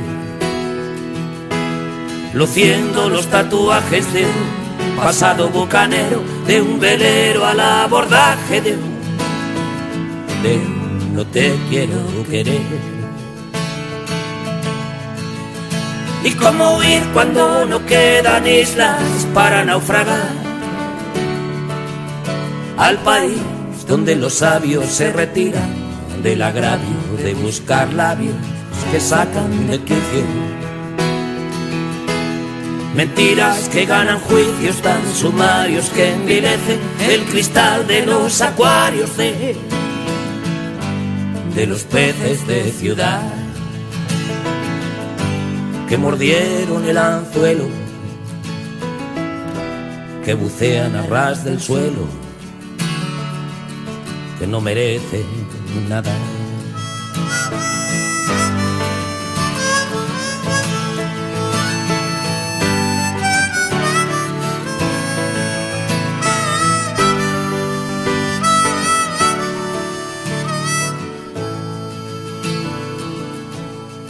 Speaker 3: luciendo los tatuajes de un pasado bucanero, de un velero al abordaje de un no te quiero querer. Y cómo huir cuando no quedan islas para naufragar al país donde los sabios se retiran del agravio de buscar labios que sacan de quicio. Mentiras que ganan juicios tan sumarios que envilecen el cristal de los acuarios de de los peces de ciudad que mordieron el anzuelo, que bucean a ras del suelo, que no merecen nada.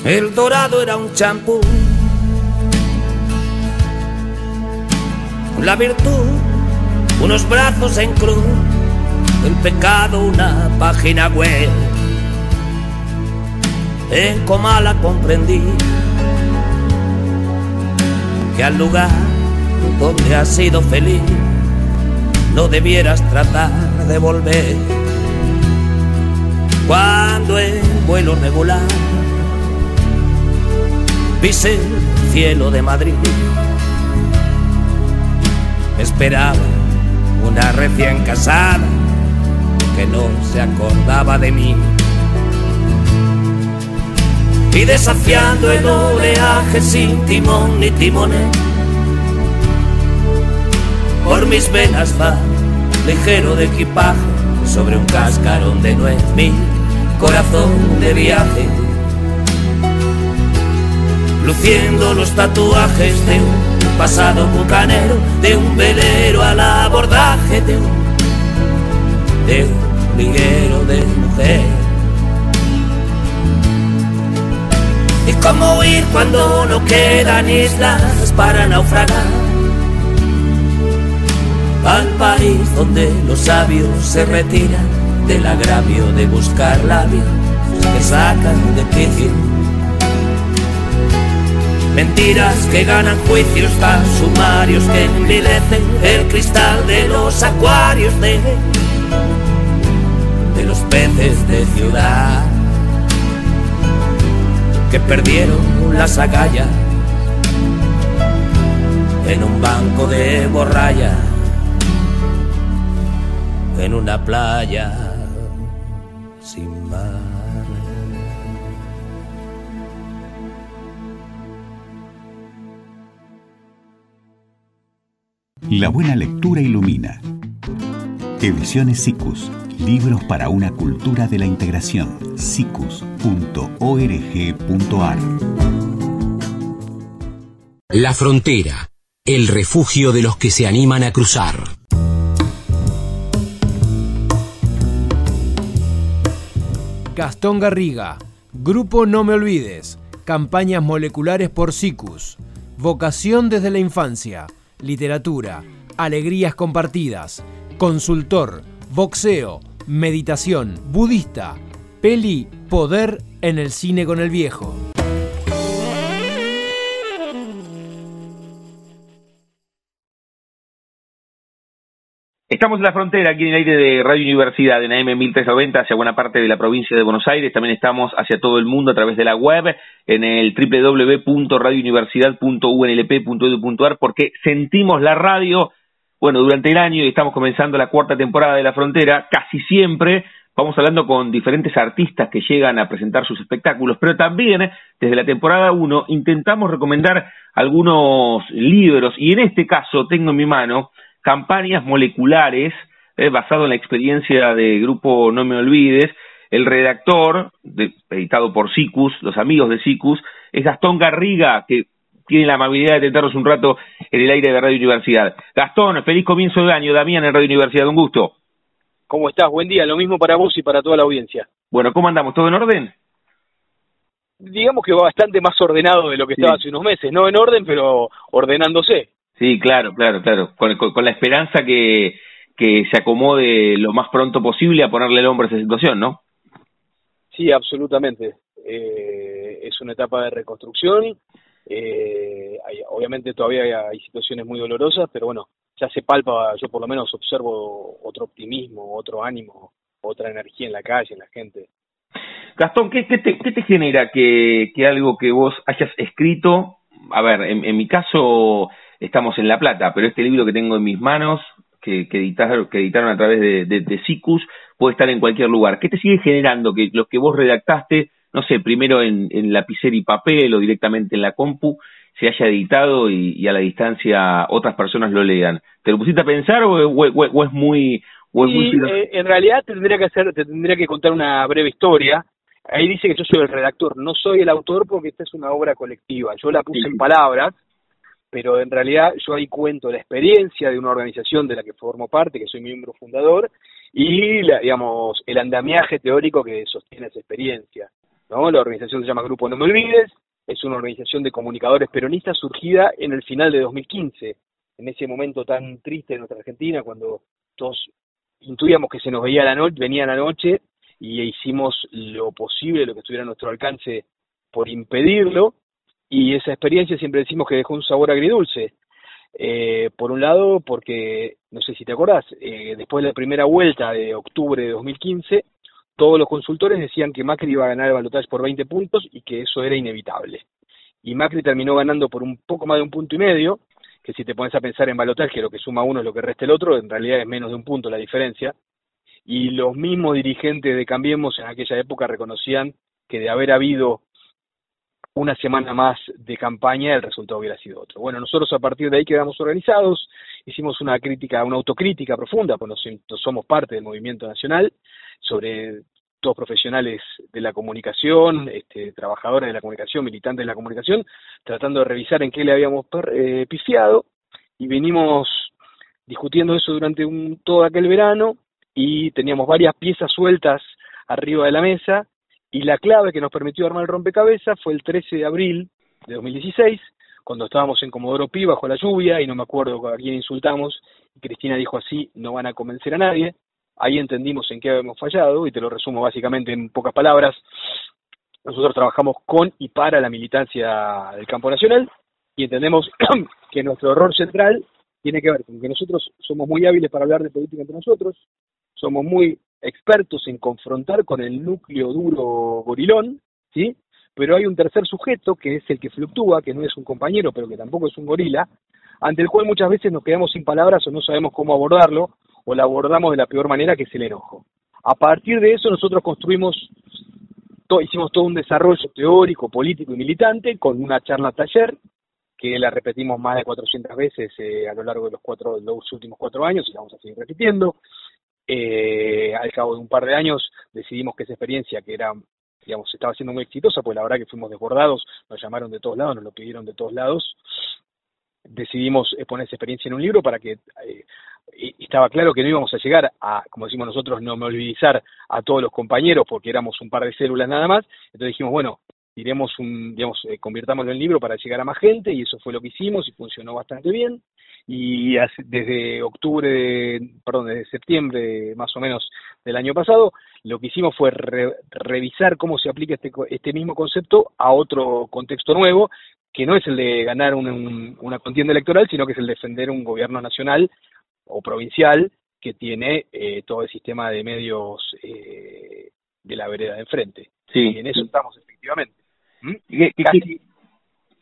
Speaker 3: El dorado era un champú. La virtud, unos brazos en cruz. El pecado, una página web. En Comala comprendí que al lugar donde has sido feliz no debieras tratar de volver. Cuando en vuelo regular Pise el cielo de Madrid. Esperaba una recién casada que no se acordaba de mí. Y desafiando el oleaje sin timón ni timones, por mis venas va ligero de equipaje sobre un cascarón de nuez mi corazón de viaje luciendo los tatuajes de un pasado bucanero, de un velero al abordaje de un, de un liguero de mujer. ¿Y cómo huir cuando no quedan islas para naufragar? Al país donde los sabios se retiran del agravio de buscar labios que sacan de quicio Mentiras que ganan juicios tan sumarios que envilecen el cristal de los acuarios de, de los peces de ciudad que perdieron las agallas en un banco de borralla en una playa
Speaker 4: La buena lectura ilumina. Ediciones SICUS. Libros para una cultura de la integración. sicus.org.ar.
Speaker 5: La frontera. El refugio de los que se animan a cruzar.
Speaker 6: Gastón Garriga. Grupo No Me Olvides. Campañas moleculares por SICUS. Vocación desde la infancia. Literatura. Alegrías compartidas consultor, boxeo, meditación, budista, peli, poder en el cine con el viejo.
Speaker 7: Estamos en la frontera, aquí en el aire de Radio Universidad, en AM 1390, hacia buena parte de la provincia de Buenos Aires. También estamos hacia todo el mundo a través de la web, en el www.radiouniversidad.unlp.edu.ar, porque sentimos la radio bueno, durante el año, y estamos comenzando la cuarta temporada de La Frontera, casi siempre vamos hablando con diferentes artistas que llegan a presentar sus espectáculos, pero también desde la temporada 1 intentamos recomendar algunos libros, y en este caso tengo en mi mano Campañas Moleculares, eh, basado en la experiencia del grupo No Me Olvides, el redactor, editado por SICUS, los amigos de SICUS, es Gastón Garriga, que tiene la amabilidad de tentarnos un rato en el aire de Radio Universidad. Gastón, feliz comienzo de año. Damián en Radio Universidad, un gusto.
Speaker 8: ¿Cómo estás? Buen día. Lo mismo para vos y para toda la audiencia.
Speaker 7: Bueno, ¿cómo andamos? ¿Todo en orden?
Speaker 8: Digamos que va bastante más ordenado de lo que estaba hace unos meses. No en orden, pero ordenándose.
Speaker 7: Sí, claro, claro, claro. Con, la esperanza que, que se acomode lo más pronto posible a ponerle el hombro a esa situación, ¿no?
Speaker 8: Sí, absolutamente. Eh, es una etapa de reconstrucción eh, obviamente todavía hay, situaciones muy dolorosas, pero bueno, ya se palpa, yo por lo menos observo otro optimismo, otro ánimo, otra energía en la calle, en la gente.
Speaker 7: Gastón, ¿qué, qué, te, qué te, genera que, que, algo que vos hayas escrito? A ver, en, mi caso estamos en La Plata, pero este libro que tengo en mis manos, que, que, editaron, que editaron a través de, de, de SICUS, puede estar en cualquier lugar. ¿Qué te sigue generando que lo que vos redactaste no sé, primero en, en lapicero y papel o directamente en la compu, se haya editado y, a la distancia otras personas lo lean. ¿Te lo pusiste a pensar o, es muy... O
Speaker 8: eh, en realidad tendría que hacer, te tendría que contar una breve historia. Ahí dice que yo soy el redactor, no soy el autor porque esta es una obra colectiva. Yo la puse en palabras, pero en realidad yo ahí cuento la experiencia de una organización de la que formo parte, que soy miembro fundador, y la, digamos el andamiaje teórico que sostiene esa experiencia. La organización se llama Grupo No Me Olvides, es una organización de comunicadores peronistas surgida en el final de 2015, en ese momento tan triste de nuestra Argentina, cuando todos intuíamos que se nos veía la noche, venía la noche y hicimos lo posible, lo que estuviera a nuestro alcance por impedirlo, y esa experiencia siempre decimos que dejó un sabor agridulce. Eh, por un lado, porque, no sé si te acordás, eh, después de la primera vuelta de octubre de 2015, todos los consultores decían que Macri iba a ganar el balotaje por 20 puntos y que eso era inevitable. Y Macri terminó ganando por un poco más de un punto y medio, que si te pones a pensar en balotaje, lo que suma uno es lo que resta el otro, en realidad es menos de un punto la diferencia. Y los mismos dirigentes de Cambiemos en aquella época reconocían que de haber habido una semana más de campaña, el resultado hubiera sido otro. Bueno, nosotros a partir de ahí quedamos organizados, hicimos una crítica, una autocrítica profunda, pues somos parte del movimiento nacional, sobre todos profesionales de la comunicación, este, trabajadores de la comunicación, militantes de la comunicación, tratando de revisar en qué le habíamos eh, pifiado y venimos discutiendo eso durante un, todo aquel verano y teníamos varias piezas sueltas arriba de la mesa y la clave que nos permitió armar el rompecabezas fue el 13 de abril de 2016, cuando estábamos en Comodoro Pi bajo la lluvia y no me acuerdo a quién insultamos, y Cristina dijo así, no van a convencer a nadie, ahí entendimos en qué habíamos fallado y te lo resumo básicamente en pocas palabras. Nosotros trabajamos con y para la militancia del campo nacional y entendemos [clears throat] que nuestro error central tiene que ver con que nosotros somos muy hábiles para hablar de política entre nosotros, somos muy expertos en confrontar con el núcleo duro gorilón, ¿sí? Pero hay un tercer sujeto que es el que fluctúa, que no es un compañero, pero que tampoco es un gorila, ante el cual muchas veces nos quedamos sin palabras o no sabemos cómo abordarlo, o la abordamos de la peor manera, que es el enojo. A partir de eso nosotros construimos, hicimos todo un desarrollo teórico, político y militante con una charla taller, que la repetimos más de 400 veces eh, a lo largo de los, cuatro, los últimos cuatro años y la vamos a seguir repitiendo. Eh, al cabo de un par de años decidimos que esa experiencia, que era, digamos, estaba siendo muy exitosa, pues la verdad que fuimos desbordados, nos llamaron de todos lados, nos lo pidieron de todos lados, decidimos poner esa experiencia en un libro para que eh, estaba claro que no íbamos a llegar a, como decimos nosotros, no me olvidizar a todos los compañeros porque éramos un par de células nada más, entonces dijimos, bueno, diremos un, digamos, eh, convirtámoslo en libro para llegar a más gente y eso fue lo que hicimos y funcionó bastante bien y desde octubre, perdón, desde septiembre más o menos del año pasado, lo que hicimos fue revisar cómo se aplica este, este mismo concepto a otro contexto nuevo, que no es el de ganar una contienda electoral, sino que es el de defender un gobierno nacional o provincial que tiene eh, todo el sistema de medios eh, de la vereda de enfrente.
Speaker 7: Sí.
Speaker 8: Y en eso estamos efectivamente.
Speaker 7: ¿Mm? ¿Qué,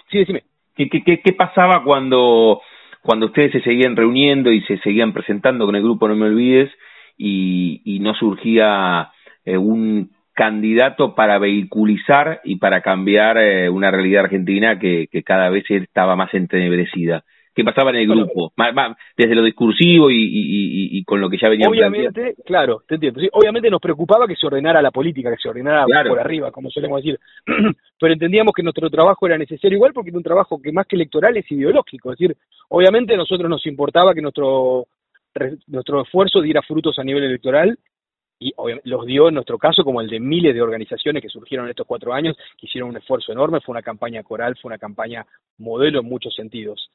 Speaker 7: sí, decime. ¿Qué, qué, qué pasaba cuando cuando ustedes se seguían reuniendo y se seguían presentando con el grupo No Me Olvides y, y no surgía eh, un candidato para vehiculizar y para cambiar eh, una realidad argentina que, que cada vez estaba más entenebrecida que pasaba en el grupo, desde lo discursivo y, con lo que ya venía
Speaker 8: Obviamente, claro, te entiendo. obviamente nos preocupaba que se ordenara la política, que se ordenara por arriba, como solemos decir. [clears throat] Pero entendíamos que nuestro trabajo era necesario igual porque era un trabajo que más que electoral es ideológico. Es decir, obviamente a nosotros nos importaba que nuestro, nuestro esfuerzo diera frutos a nivel electoral y los dio en nuestro caso como el de miles de organizaciones que surgieron en estos cuatro años, que hicieron un esfuerzo enorme, fue una campaña coral, fue una campaña modelo en muchos sentidos.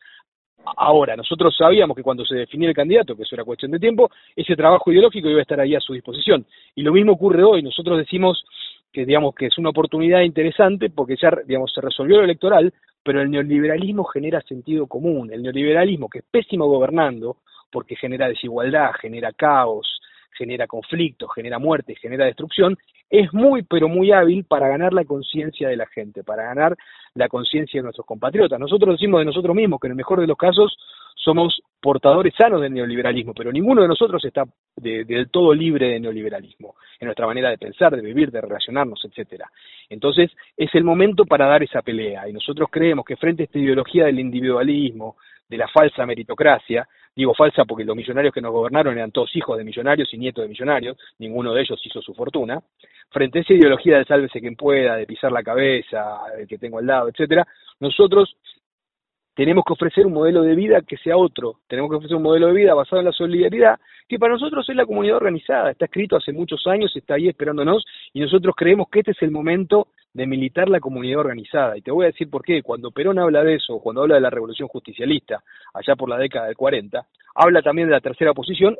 Speaker 8: Ahora, nosotros sabíamos que cuando se definía el candidato, que eso era cuestión de tiempo, ese trabajo ideológico iba a estar ahí a su disposición. Y lo mismo ocurre hoy. Nosotros decimos que digamos que es una oportunidad interesante porque ya digamos se resolvió lo electoral, pero el neoliberalismo genera sentido común. El neoliberalismo, que es pésimo gobernando, porque genera desigualdad, genera caos, genera conflicto, genera muerte, genera destrucción, es muy, pero muy hábil para ganar la conciencia de la gente, para ganar la conciencia de nuestros compatriotas. Nosotros decimos de nosotros mismos que en el mejor de los casos somos portadores sanos del neoliberalismo, pero ninguno de nosotros está del todo libre de neoliberalismo, en nuestra manera de pensar, de vivir, de relacionarnos, etcétera. Entonces, es el momento para dar esa pelea, y nosotros creemos que frente a esta ideología del individualismo, de la falsa meritocracia, digo falsa porque los millonarios que nos gobernaron eran todos hijos de millonarios y nietos de millonarios, ninguno de ellos hizo su fortuna, frente a esa ideología de sálvese quien pueda, de pisar la cabeza, el que tengo al lado, etcétera, nosotros tenemos que ofrecer un modelo de vida que sea otro, tenemos que ofrecer un modelo de vida basado en la solidaridad, que para nosotros es la comunidad organizada, está escrito hace muchos años, está ahí esperándonos, y nosotros creemos que este es el momento de militar la comunidad organizada. Y te voy a decir por qué. Cuando Perón habla de eso, cuando habla de la revolución justicialista, allá por la década del 40, habla también de la tercera posición,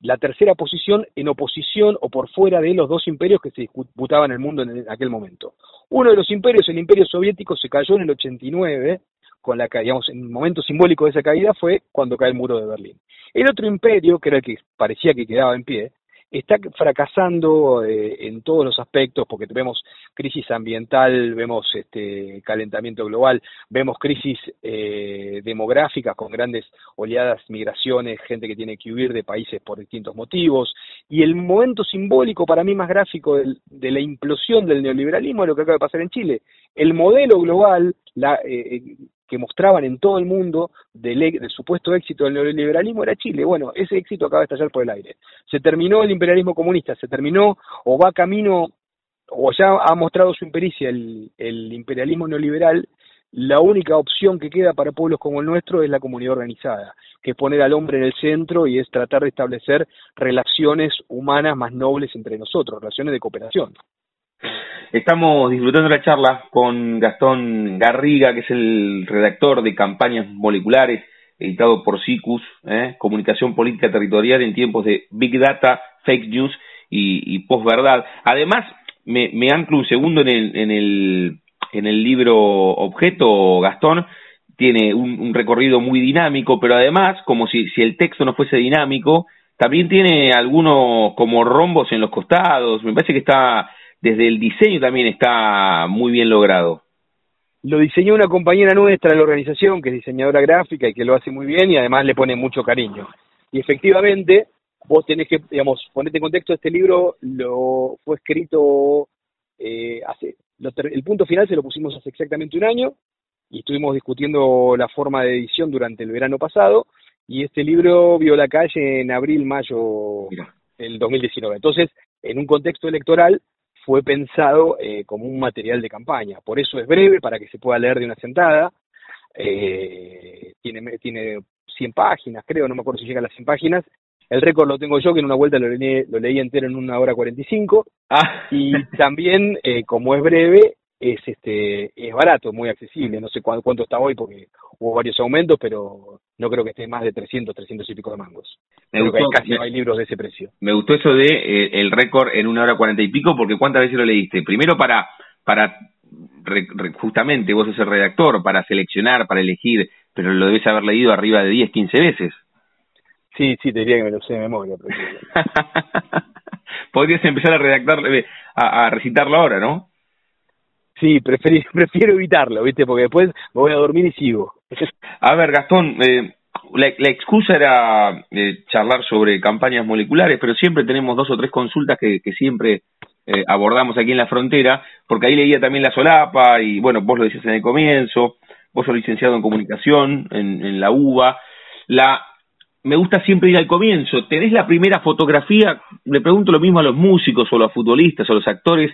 Speaker 8: la tercera posición en oposición o por fuera de los dos imperios que se disputaban el mundo en aquel momento. Uno de los imperios, el imperio soviético, se cayó en el 89, con la digamos, el momento simbólico de esa caída fue cuando cae el muro de Berlín. El otro imperio, que era el que parecía que quedaba en pie, está fracasando eh, en todos los aspectos porque vemos crisis ambiental, vemos este calentamiento global, vemos crisis eh, demográficas con grandes oleadas, migraciones, gente que tiene que huir de países por distintos motivos y el momento simbólico para mí más gráfico de la implosión del neoliberalismo es lo que acaba de pasar en Chile. El modelo global, la, eh, que mostraban en todo el mundo del, supuesto éxito del neoliberalismo era Chile. Bueno, ese éxito acaba de estallar por el aire. Se terminó el imperialismo comunista, se terminó o va camino o ya ha mostrado su impericia el, el imperialismo neoliberal la única opción que queda para pueblos como el nuestro es la comunidad organizada, que es poner al hombre en el centro y es tratar de establecer relaciones humanas más nobles entre nosotros, relaciones de cooperación.
Speaker 7: Estamos disfrutando la charla con Gastón Garriga, que es el redactor de Campañas Moleculares, editado por CICUS, ¿eh? Comunicación Política Territorial en tiempos de Big Data, Fake News y, y Posverdad. Además, me, anclo un segundo en el, en el, en el libro Objeto, Gastón, tiene un, recorrido muy dinámico, pero además, como si el texto no fuese dinámico, también tiene algunos como rombos en los costados, me parece que está desde el diseño también está muy bien logrado.
Speaker 8: Lo diseñó una compañera nuestra de la organización, que es diseñadora gráfica y que lo hace muy bien y además le pone mucho cariño. Y efectivamente, vos tenés que, digamos, ponerte en contexto, este libro lo fue escrito eh, hace, el punto final se lo pusimos hace exactamente un año y estuvimos discutiendo la forma de edición durante el verano pasado y este libro vio la calle en abril, mayo el 2019. Entonces, en un contexto electoral fue pensado eh, como un material de campaña. Por eso es breve, para que se pueda leer de una sentada. Eh, tiene, tiene 100 páginas, creo, no me acuerdo si llega a las 100 páginas. El récord lo tengo yo, que en una vuelta lo leí, lo leí entero en una hora 45. Ah. Y también, eh, como es breve, es este es barato, muy accesible. No sé cuánto, está hoy porque hubo varios aumentos, pero no creo que esté más de 300, 300 y pico de mangos.
Speaker 7: Me
Speaker 8: que casi no hay libros de ese precio.
Speaker 7: Me gustó eso de eh, el récord en una hora cuarenta y pico, porque ¿cuántas veces lo leíste? Primero para para justamente vos sos el redactor, para seleccionar, para elegir, pero lo debes haber leído arriba de 10, 15 veces.
Speaker 8: Sí, sí, te diría que me lo sé de memoria. [laughs]
Speaker 7: Podrías empezar a redactar, eh, a, a recitarlo ahora, ¿no?
Speaker 8: Sí, [laughs] prefiero evitarlo, ¿viste? Porque después me voy a dormir y sigo. [laughs]
Speaker 7: A ver, Gastón, eh, la, excusa era eh, charlar sobre campañas moleculares, pero siempre tenemos dos o tres consultas que, siempre eh, abordamos aquí en la frontera, porque ahí leía también la solapa y, bueno, vos lo decías en el comienzo, vos sos licenciado en comunicación en, en la UBA. La, me gusta siempre ir al comienzo. ¿Tenés la primera fotografía? Le pregunto lo mismo a los músicos o a los futbolistas o a los actores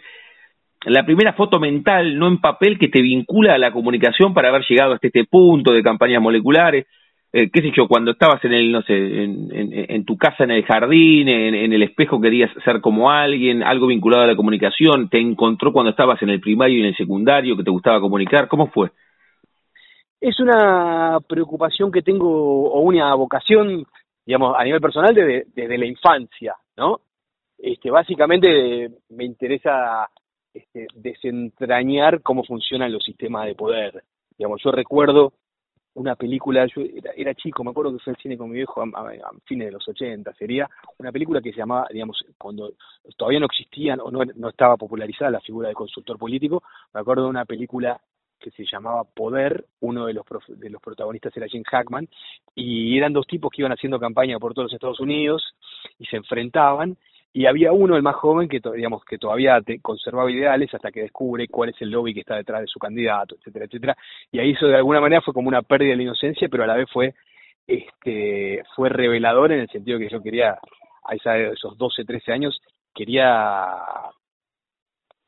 Speaker 7: la primera foto mental, no en papel, que te vincula a la comunicación para haber llegado hasta este punto de campañas moleculares. Eh, qué sé yo, cuando estabas en el, no sé, en, en, tu casa, en el jardín, en, el espejo querías ser como alguien, algo vinculado a la comunicación, te encontró cuando estabas en el primario y en el secundario que te gustaba comunicar, ¿cómo fue?
Speaker 8: Es una preocupación que tengo, o una vocación, digamos, a nivel personal desde, desde la infancia, ¿no? Este, básicamente me interesa este, desentrañar cómo funcionan los sistemas de poder. Digamos, yo recuerdo una película, yo era, chico, me acuerdo que fue al cine con mi viejo a, fines de los 80, sería una película que se llamaba, digamos, cuando todavía no existían o no, no estaba popularizada la figura de consultor político, me acuerdo de una película que se llamaba Poder, uno de los, de los protagonistas era Jim Hackman, y eran dos tipos que iban haciendo campaña por todos los Estados Unidos y se enfrentaban, y había uno, el más joven, que, digamos, que todavía te conservaba ideales hasta que descubre cuál es el lobby que está detrás de su candidato, etcétera, etcétera. Y ahí eso de alguna manera fue como una pérdida de la inocencia, pero a la vez fue, este, fue revelador en el sentido que yo quería, a esos 12, 13 años, quería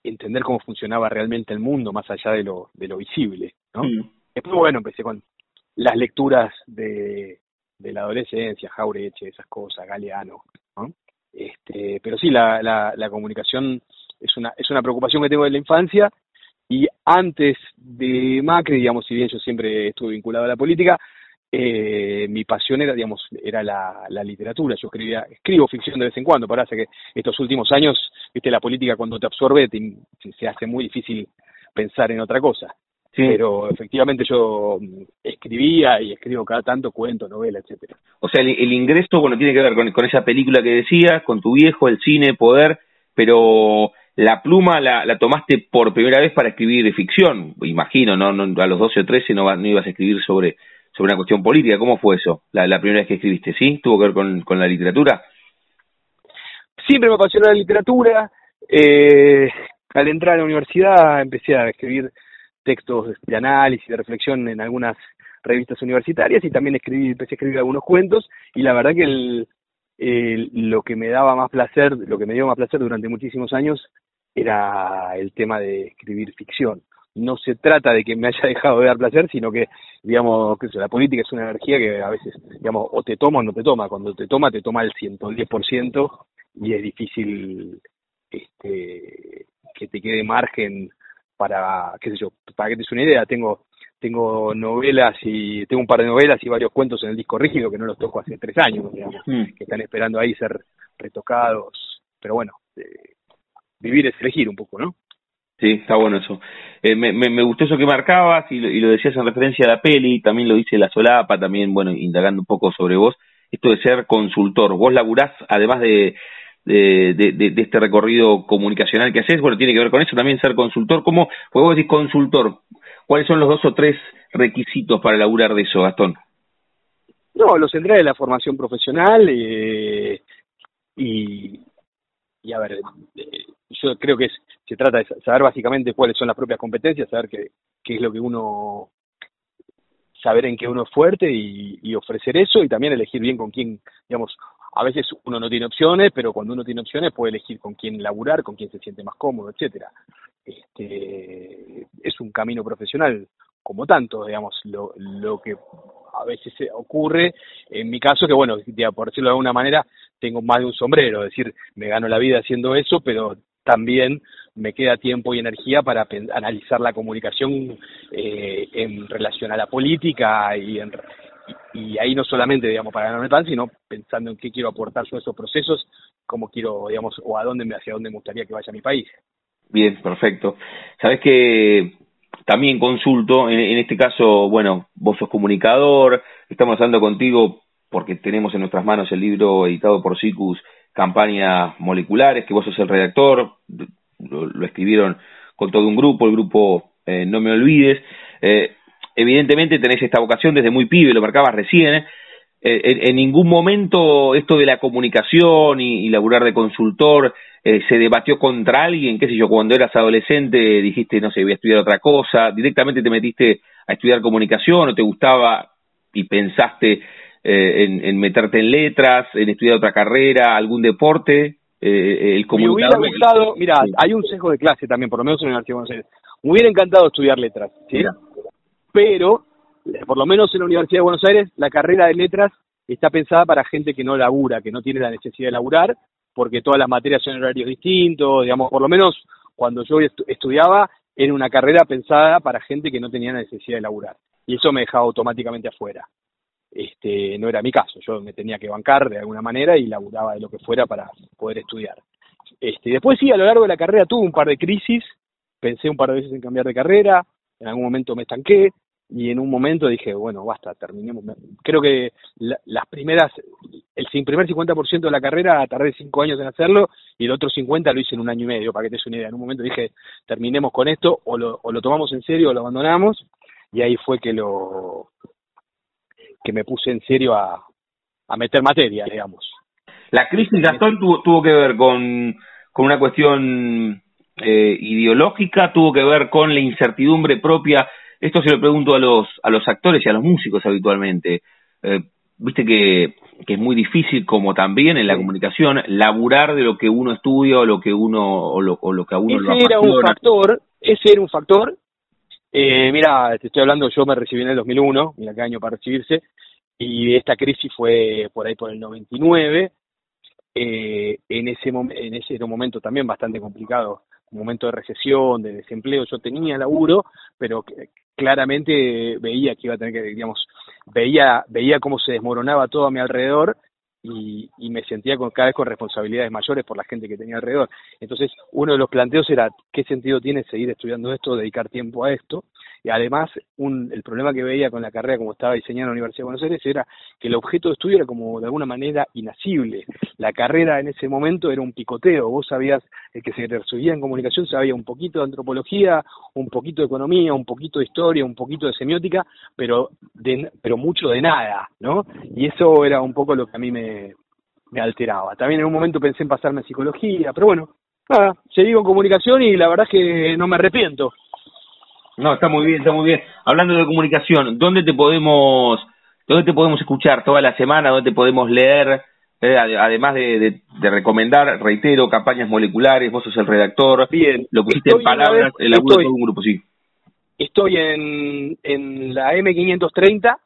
Speaker 8: entender cómo funcionaba realmente el mundo más allá de lo, de lo visible, ¿no? Mm. Después, bueno, empecé con las lecturas de, de la adolescencia, Jaureche, esas cosas, Galeano, ¿no? Este, pero sí, la, la, la comunicación es una, es una preocupación que tengo de la infancia y antes de Macri, digamos, si bien yo siempre estuve vinculado a la política, eh, mi pasión era, digamos, era la, literatura. Yo escribía, escribo ficción de vez en cuando, parece que estos últimos años, viste, la política cuando te absorbe se hace muy difícil pensar en otra cosa. Pero efectivamente yo mm, escribía y escribo cada tanto cuentos, novelas, etcétera.
Speaker 7: O sea, el, ingreso, bueno, tiene que ver con, esa película que decías, con tu viejo, el cine, poder, pero la pluma la, la tomaste por primera vez para escribir ficción, imagino, ¿no? a los 12 o 13 no, no ibas a escribir sobre, sobre una cuestión política. ¿Cómo fue eso, la, la primera vez que escribiste? ¿Sí? ¿Tuvo que ver con, con la literatura?
Speaker 8: Siempre me apasionó la literatura. Eh, al entrar a la universidad empecé a escribir textos de análisis, de reflexión en algunas revistas universitarias y también escribí, empecé a escribir algunos cuentos y la verdad que el, lo que me daba más placer, lo que me dio más placer durante muchísimos años era el tema de escribir ficción. No se trata de que me haya [laughs] dejado de dar placer, sino que, digamos, que la política es una energía que a veces, digamos, o te toma o no te toma. Cuando te toma, te toma el 110% y es difícil este, que te quede margen para, qué sé yo, para que te des una idea, tengo tengo novelas y tengo un par de novelas y varios cuentos en el disco rígido que no los toco hace tres años, digamos, mm. que están esperando ahí ser retocados, pero bueno, eh, vivir es elegir un poco, ¿no?
Speaker 7: Sí, está bueno eso. Eh, me, me, gustó eso que marcabas y lo, y lo decías en referencia a la peli, también lo dice la solapa, también, bueno, indagando un poco sobre vos, esto de ser consultor. Vos laburás, además de, de, de, de, este recorrido comunicacional que haces, bueno, tiene que ver con eso, también ser consultor. ¿Cómo, pues vos decís consultor, cuáles son los dos o tres requisitos para laburar de eso, Gastón?
Speaker 8: No, los centrales de la formación profesional eh, y, y, a ver, eh, yo creo que se trata de saber básicamente cuáles son las propias competencias, saber qué, qué es lo que uno saber en qué uno es fuerte y, ofrecer eso y también elegir bien con quién, digamos, a veces uno no tiene opciones, pero cuando uno tiene opciones puede elegir con quién laburar, con quién se siente más cómodo, etcétera. Este, es un camino profesional como tanto, digamos, lo, lo que a veces ocurre, en mi caso, que bueno, por decirlo de alguna manera, tengo más de un sombrero, es decir, me gano la vida haciendo eso, pero también me queda tiempo y energía para analizar la comunicación eh, en relación a la política y, en, y, ahí no solamente, digamos, para ganarme pan, sino pensando en qué quiero aportar sobre esos procesos, cómo quiero, digamos, o a dónde, hacia dónde me gustaría que vaya mi país.
Speaker 7: Bien, perfecto. Sabes que también consulto, en, en, este caso, bueno, vos sos comunicador, estamos hablando contigo porque tenemos en nuestras manos el libro editado por SICUS, Campañas Moleculares, que vos sos el redactor, lo, escribieron con todo un grupo, el grupo eh, No Me Olvides. Eh, evidentemente tenés esta vocación desde muy pibe, lo marcabas recién, ¿eh? en, ningún momento esto de la comunicación y, y laburar de consultor eh, se debatió contra alguien, qué sé yo, cuando eras adolescente dijiste, no sé, voy a estudiar otra cosa, directamente te metiste a estudiar comunicación o te gustaba y pensaste eh, en, meterte en letras, en estudiar otra carrera, algún deporte, eh, el
Speaker 8: comunicador... Me hubiera gustado, mira, hay un sesgo de clase también, por lo menos en la Universidad de Buenos Aires. Me hubiera encantado estudiar letras, ¿sí? Pero, por lo menos en la Universidad de Buenos Aires, la carrera de letras está pensada para gente que no labura, que no tiene la necesidad de laburar porque todas las materias son horarios distintos, digamos, por lo menos cuando yo estudiaba era una carrera pensada para gente que no tenía necesidad de laburar y eso me dejaba automáticamente afuera. Este, no era mi caso, yo me tenía que bancar de alguna manera y laburaba de lo que fuera para poder estudiar. Este, después sí, a lo largo de la carrera tuve un par de crisis, pensé un par de veces en cambiar de carrera, en algún momento me estanqué, y en un momento dije, bueno, basta, terminemos. Creo que las primeras, el primer 50% de la carrera tardé cinco años en hacerlo y el otro 50 lo hice en un año y medio, para que te des una idea. En un momento dije, terminemos con esto, o lo, o lo tomamos en serio o lo abandonamos, y ahí fue que lo que me puse en serio a, a meter materia, digamos.
Speaker 7: La crisis, Gastón, tuvo, tuvo que ver con, con una cuestión eh, ideológica, tuvo que ver con la incertidumbre propia esto se lo pregunto a los, a los actores y a los músicos habitualmente. Eh, Viste que, que, es muy difícil, como también en la comunicación, laburar de lo que uno estudia o lo que uno o lo, o lo que a uno
Speaker 8: ese era un factor, ese era un factor. Eh, mira, te estoy hablando, yo me recibí en el 2001, mira qué año para recibirse, y esta crisis fue por ahí por el 99. Eh, en ese en ese era un momento también bastante complicado momento de recesión, de desempleo, yo tenía laburo, pero claramente veía que iba a tener que, digamos, veía, veía cómo se desmoronaba todo a mi alrededor y, y me sentía con, cada vez con responsabilidades mayores por la gente que tenía alrededor. Entonces, uno de los planteos era, ¿qué sentido tiene seguir estudiando esto, dedicar tiempo a esto? Y además, un, el problema que veía con la carrera como estaba diseñada en la Universidad de Buenos Aires era que el objeto de estudio era como de alguna manera inasible. La carrera en ese momento era un picoteo. Vos sabías, el que se recibía en comunicación sabía un poquito de antropología, un poquito de economía, un poquito de historia, un poquito de semiótica, pero, de, pero mucho de nada, ¿no? Y eso era un poco lo que a mí me, me alteraba. También en un momento pensé en pasarme a psicología, pero bueno, nada, seguí con comunicación y la verdad es que no me arrepiento.
Speaker 7: No, está muy bien, está muy bien. Hablando de comunicación, ¿dónde te podemos, dónde te podemos escuchar toda la semana? ¿Dónde te podemos leer? Eh, además de, de, recomendar, reitero, campañas moleculares, vos sos el redactor,
Speaker 8: bien,
Speaker 7: lo pusiste en palabras, el laburo de un grupo, sí.
Speaker 8: Estoy en, en la M530,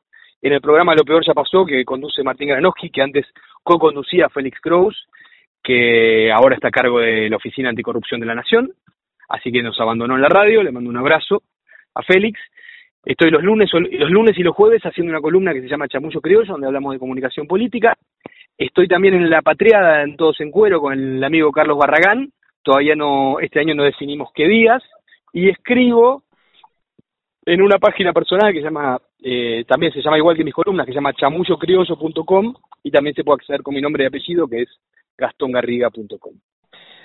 Speaker 8: en el programa Lo Peor Ya Pasó, que conduce Martín Granowski, que antes co-conducía Félix Kraus, que ahora está a cargo de la Oficina Anticorrupción de la Nación, así que nos abandonó en la radio, le mando un abrazo a Félix. Estoy los lunes, los lunes y los jueves haciendo una columna que se llama Chamullo Criollo, donde hablamos de comunicación política. Estoy también en La Patriada, en Todos en Cuero, con el amigo Carlos Barragán. Todavía no, este año no definimos qué días. Y escribo en una página personal que se llama, eh, también se llama igual que mis columnas, que se llama chamullocriollo.com y también se puede acceder con mi nombre y apellido, que es gastongarriga.com.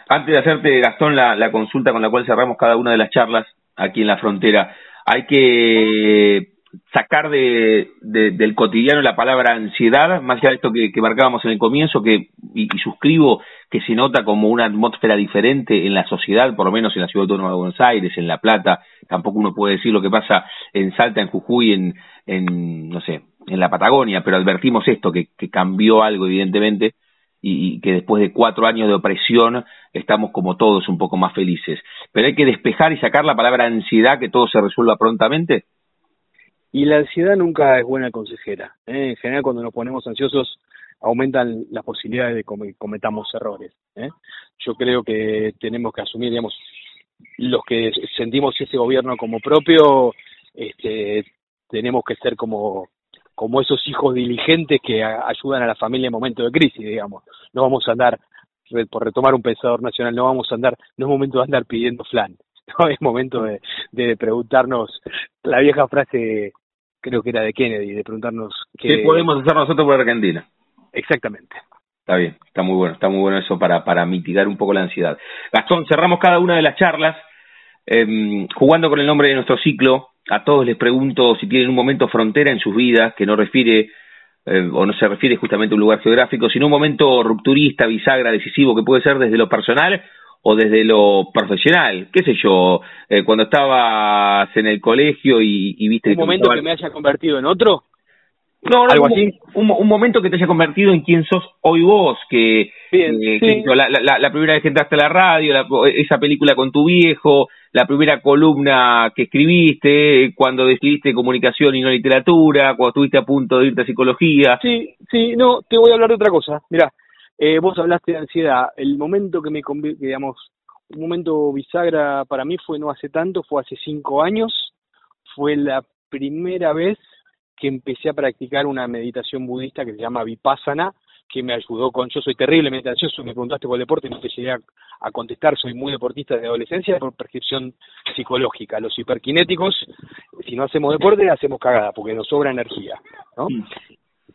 Speaker 7: Antes de hacerte, Gastón, la, la consulta con la cual cerramos cada una de las charlas, aquí en la frontera. Hay que sacar de, del cotidiano la palabra ansiedad, más allá de esto que, marcábamos en el comienzo, que y, suscribo que se nota como una atmósfera diferente en la sociedad, por lo menos en la Ciudad Autónoma de Buenos Aires, en La Plata, tampoco uno puede decir lo que pasa en Salta, en Jujuy, en, en no sé, en la Patagonia, pero advertimos esto, que, que cambió algo evidentemente, y, que después de cuatro años de opresión estamos como todos un poco más felices. Pero hay que despejar y sacar la palabra ansiedad, que todo se resuelva prontamente.
Speaker 8: Y la ansiedad nunca es buena consejera. ¿eh? En general, cuando nos ponemos ansiosos, aumentan las posibilidades de que cometamos errores. ¿eh? Yo creo que tenemos que asumir, digamos, los que sentimos ese gobierno como propio, este, tenemos que ser como como esos hijos diligentes que ayudan a la familia en momentos de crisis, digamos. No vamos a andar, por retomar un pensador nacional, no vamos a andar, no es momento de andar pidiendo flan, [laughs] no es momento de, de preguntarnos la vieja frase, creo que era de Kennedy, de preguntarnos
Speaker 7: qué, podemos hacer nosotros por Argentina.
Speaker 8: Exactamente.
Speaker 7: Está bien, está muy bueno, está muy bueno eso para, para mitigar un poco la ansiedad. Gastón, cerramos cada una de las charlas eh, jugando con el nombre de nuestro ciclo, a todos les pregunto si tienen un momento frontera en sus vidas que no refiere eh, o no se refiere justamente a un lugar geográfico, sino un momento rupturista, bisagra, decisivo, que puede ser desde lo personal o desde lo profesional, qué sé yo, eh, cuando estabas en el colegio y, y viste...
Speaker 8: ¿Un momento que me haya convertido en otro?
Speaker 7: No, no, ¿Algo un, así? Un, momento que te haya convertido en quien sos hoy vos, que, eh, la, la, la, primera vez que entraste a la radio, esa película con tu viejo, la primera columna que escribiste, cuando decidiste comunicación y no literatura, cuando estuviste a punto de irte a psicología.
Speaker 8: Sí, sí, no, te voy a hablar de otra cosa. Mira, eh, vos hablaste de ansiedad. El momento que me digamos, un momento bisagra para mí fue no hace tanto, fue hace cinco años. Fue la primera vez que empecé a practicar una meditación budista que se llama Vipassana, que me ayudó con, yo soy terriblemente ansioso, me preguntaste por el deporte y no te llegué a, contestar, soy muy deportista de adolescencia por prescripción psicológica. Los hiperkinéticos, si no hacemos deporte, hacemos cagada, porque nos sobra energía, ¿no?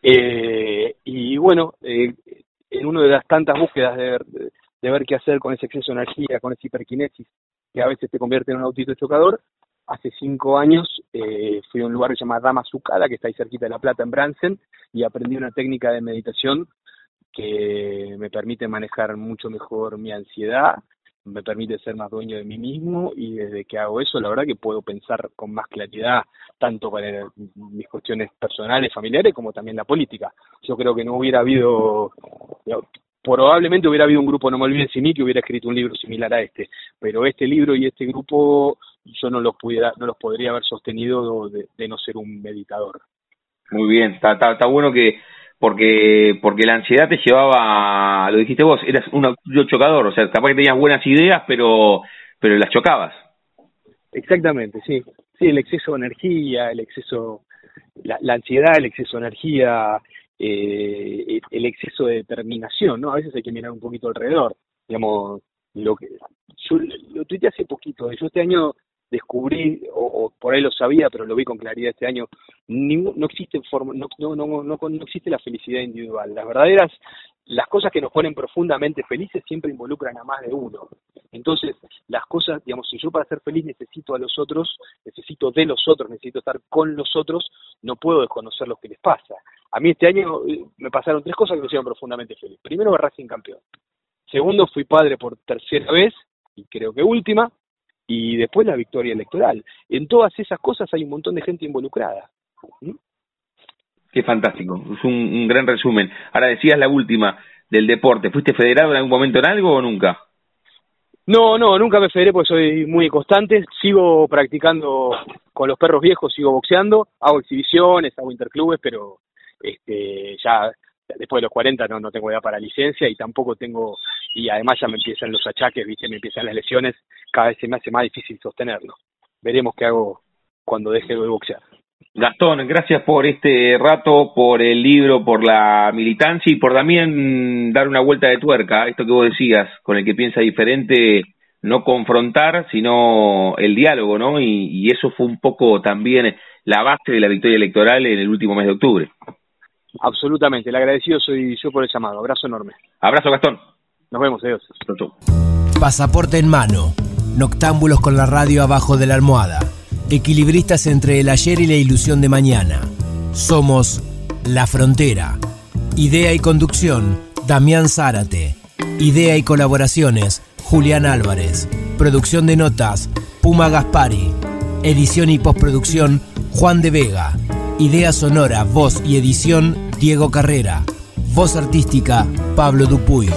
Speaker 8: Eh, y bueno, eh, en una de las tantas búsquedas de ver, de ver qué hacer con ese exceso de energía, con esa hiperquinesis, que a veces te convierte en un autito chocador, hace cinco años eh, fui a un lugar que se llama Dama que está ahí cerquita de La Plata, en Bransen, y aprendí una técnica de meditación que me permite manejar mucho mejor mi ansiedad, me permite ser más dueño de mí mismo y desde que hago eso la verdad que puedo pensar con más claridad tanto para mis cuestiones personales, familiares como también la política. Yo creo que no hubiera habido probablemente hubiera habido un grupo, no me olviden sin mí, que hubiera escrito un libro similar a este, pero este libro y este grupo yo no los pudiera, no los podría haber sostenido de, no ser un meditador.
Speaker 7: Muy bien, está, está, bueno que porque porque la ansiedad te llevaba, lo dijiste vos, eras un chocador, o sea, capaz que tenías buenas ideas, pero pero las chocabas.
Speaker 8: Exactamente, sí, sí, el exceso de energía, el exceso, la, la ansiedad, el exceso de energía, eh, el exceso de determinación, ¿no? A veces hay que mirar un poquito alrededor, digamos, lo que yo lo tuiteé hace poquito, yo este año descubrí, o, por ahí lo sabía, pero lo vi con claridad este año, no existe forma, no, no, no, no, existe la felicidad individual. Las verdaderas, las cosas que nos ponen profundamente felices siempre involucran a más de uno. Entonces, las cosas, digamos, si yo para ser feliz necesito a los otros, necesito de los otros, necesito estar con los otros, no puedo desconocer lo que les pasa. A mí este año eh, me pasaron tres cosas que me hicieron profundamente feliz. Primero, Racing campeón. Segundo, fui padre por tercera vez, y creo que última y después la victoria electoral. En todas esas cosas hay un montón de gente involucrada. ¿Mm?
Speaker 7: Qué fantástico, es un, gran resumen. Ahora decías la última del deporte, ¿fuiste federado en algún momento en algo o nunca?
Speaker 8: No, no, nunca me federé porque soy muy constante, sigo practicando con los perros viejos, sigo boxeando, hago exhibiciones, hago interclubes, pero este ya después de los 40 no, no tengo edad para licencia y tampoco tengo, y además ya me empiezan los achaques, ¿viste? me empiezan las lesiones, cada vez se me hace más difícil sostenerlo. Veremos qué hago cuando deje de boxear.
Speaker 7: Gastón, gracias por este rato, por el libro, por la militancia y por también dar una vuelta de tuerca, esto que vos decías, con el que piensa diferente, no confrontar, sino el diálogo, ¿no? Y, y eso fue un poco también la base de la victoria electoral en el último mes de octubre.
Speaker 8: Absolutamente, el agradecido soy yo por el llamado. Abrazo enorme.
Speaker 7: Abrazo, Gastón.
Speaker 8: Nos vemos, adiós.
Speaker 6: Pasaporte en mano. Noctámbulos con la radio abajo de la almohada. Equilibristas entre el ayer y la ilusión de mañana. Somos La Frontera. Idea y conducción, Damián Zárate. Idea y colaboraciones, Julián Álvarez. Producción de notas, Puma Gaspari. Edición y postproducción, Juan de Vega. Idea sonora, voz y edición, Diego Carrera. Voz artística, Pablo Dupuy.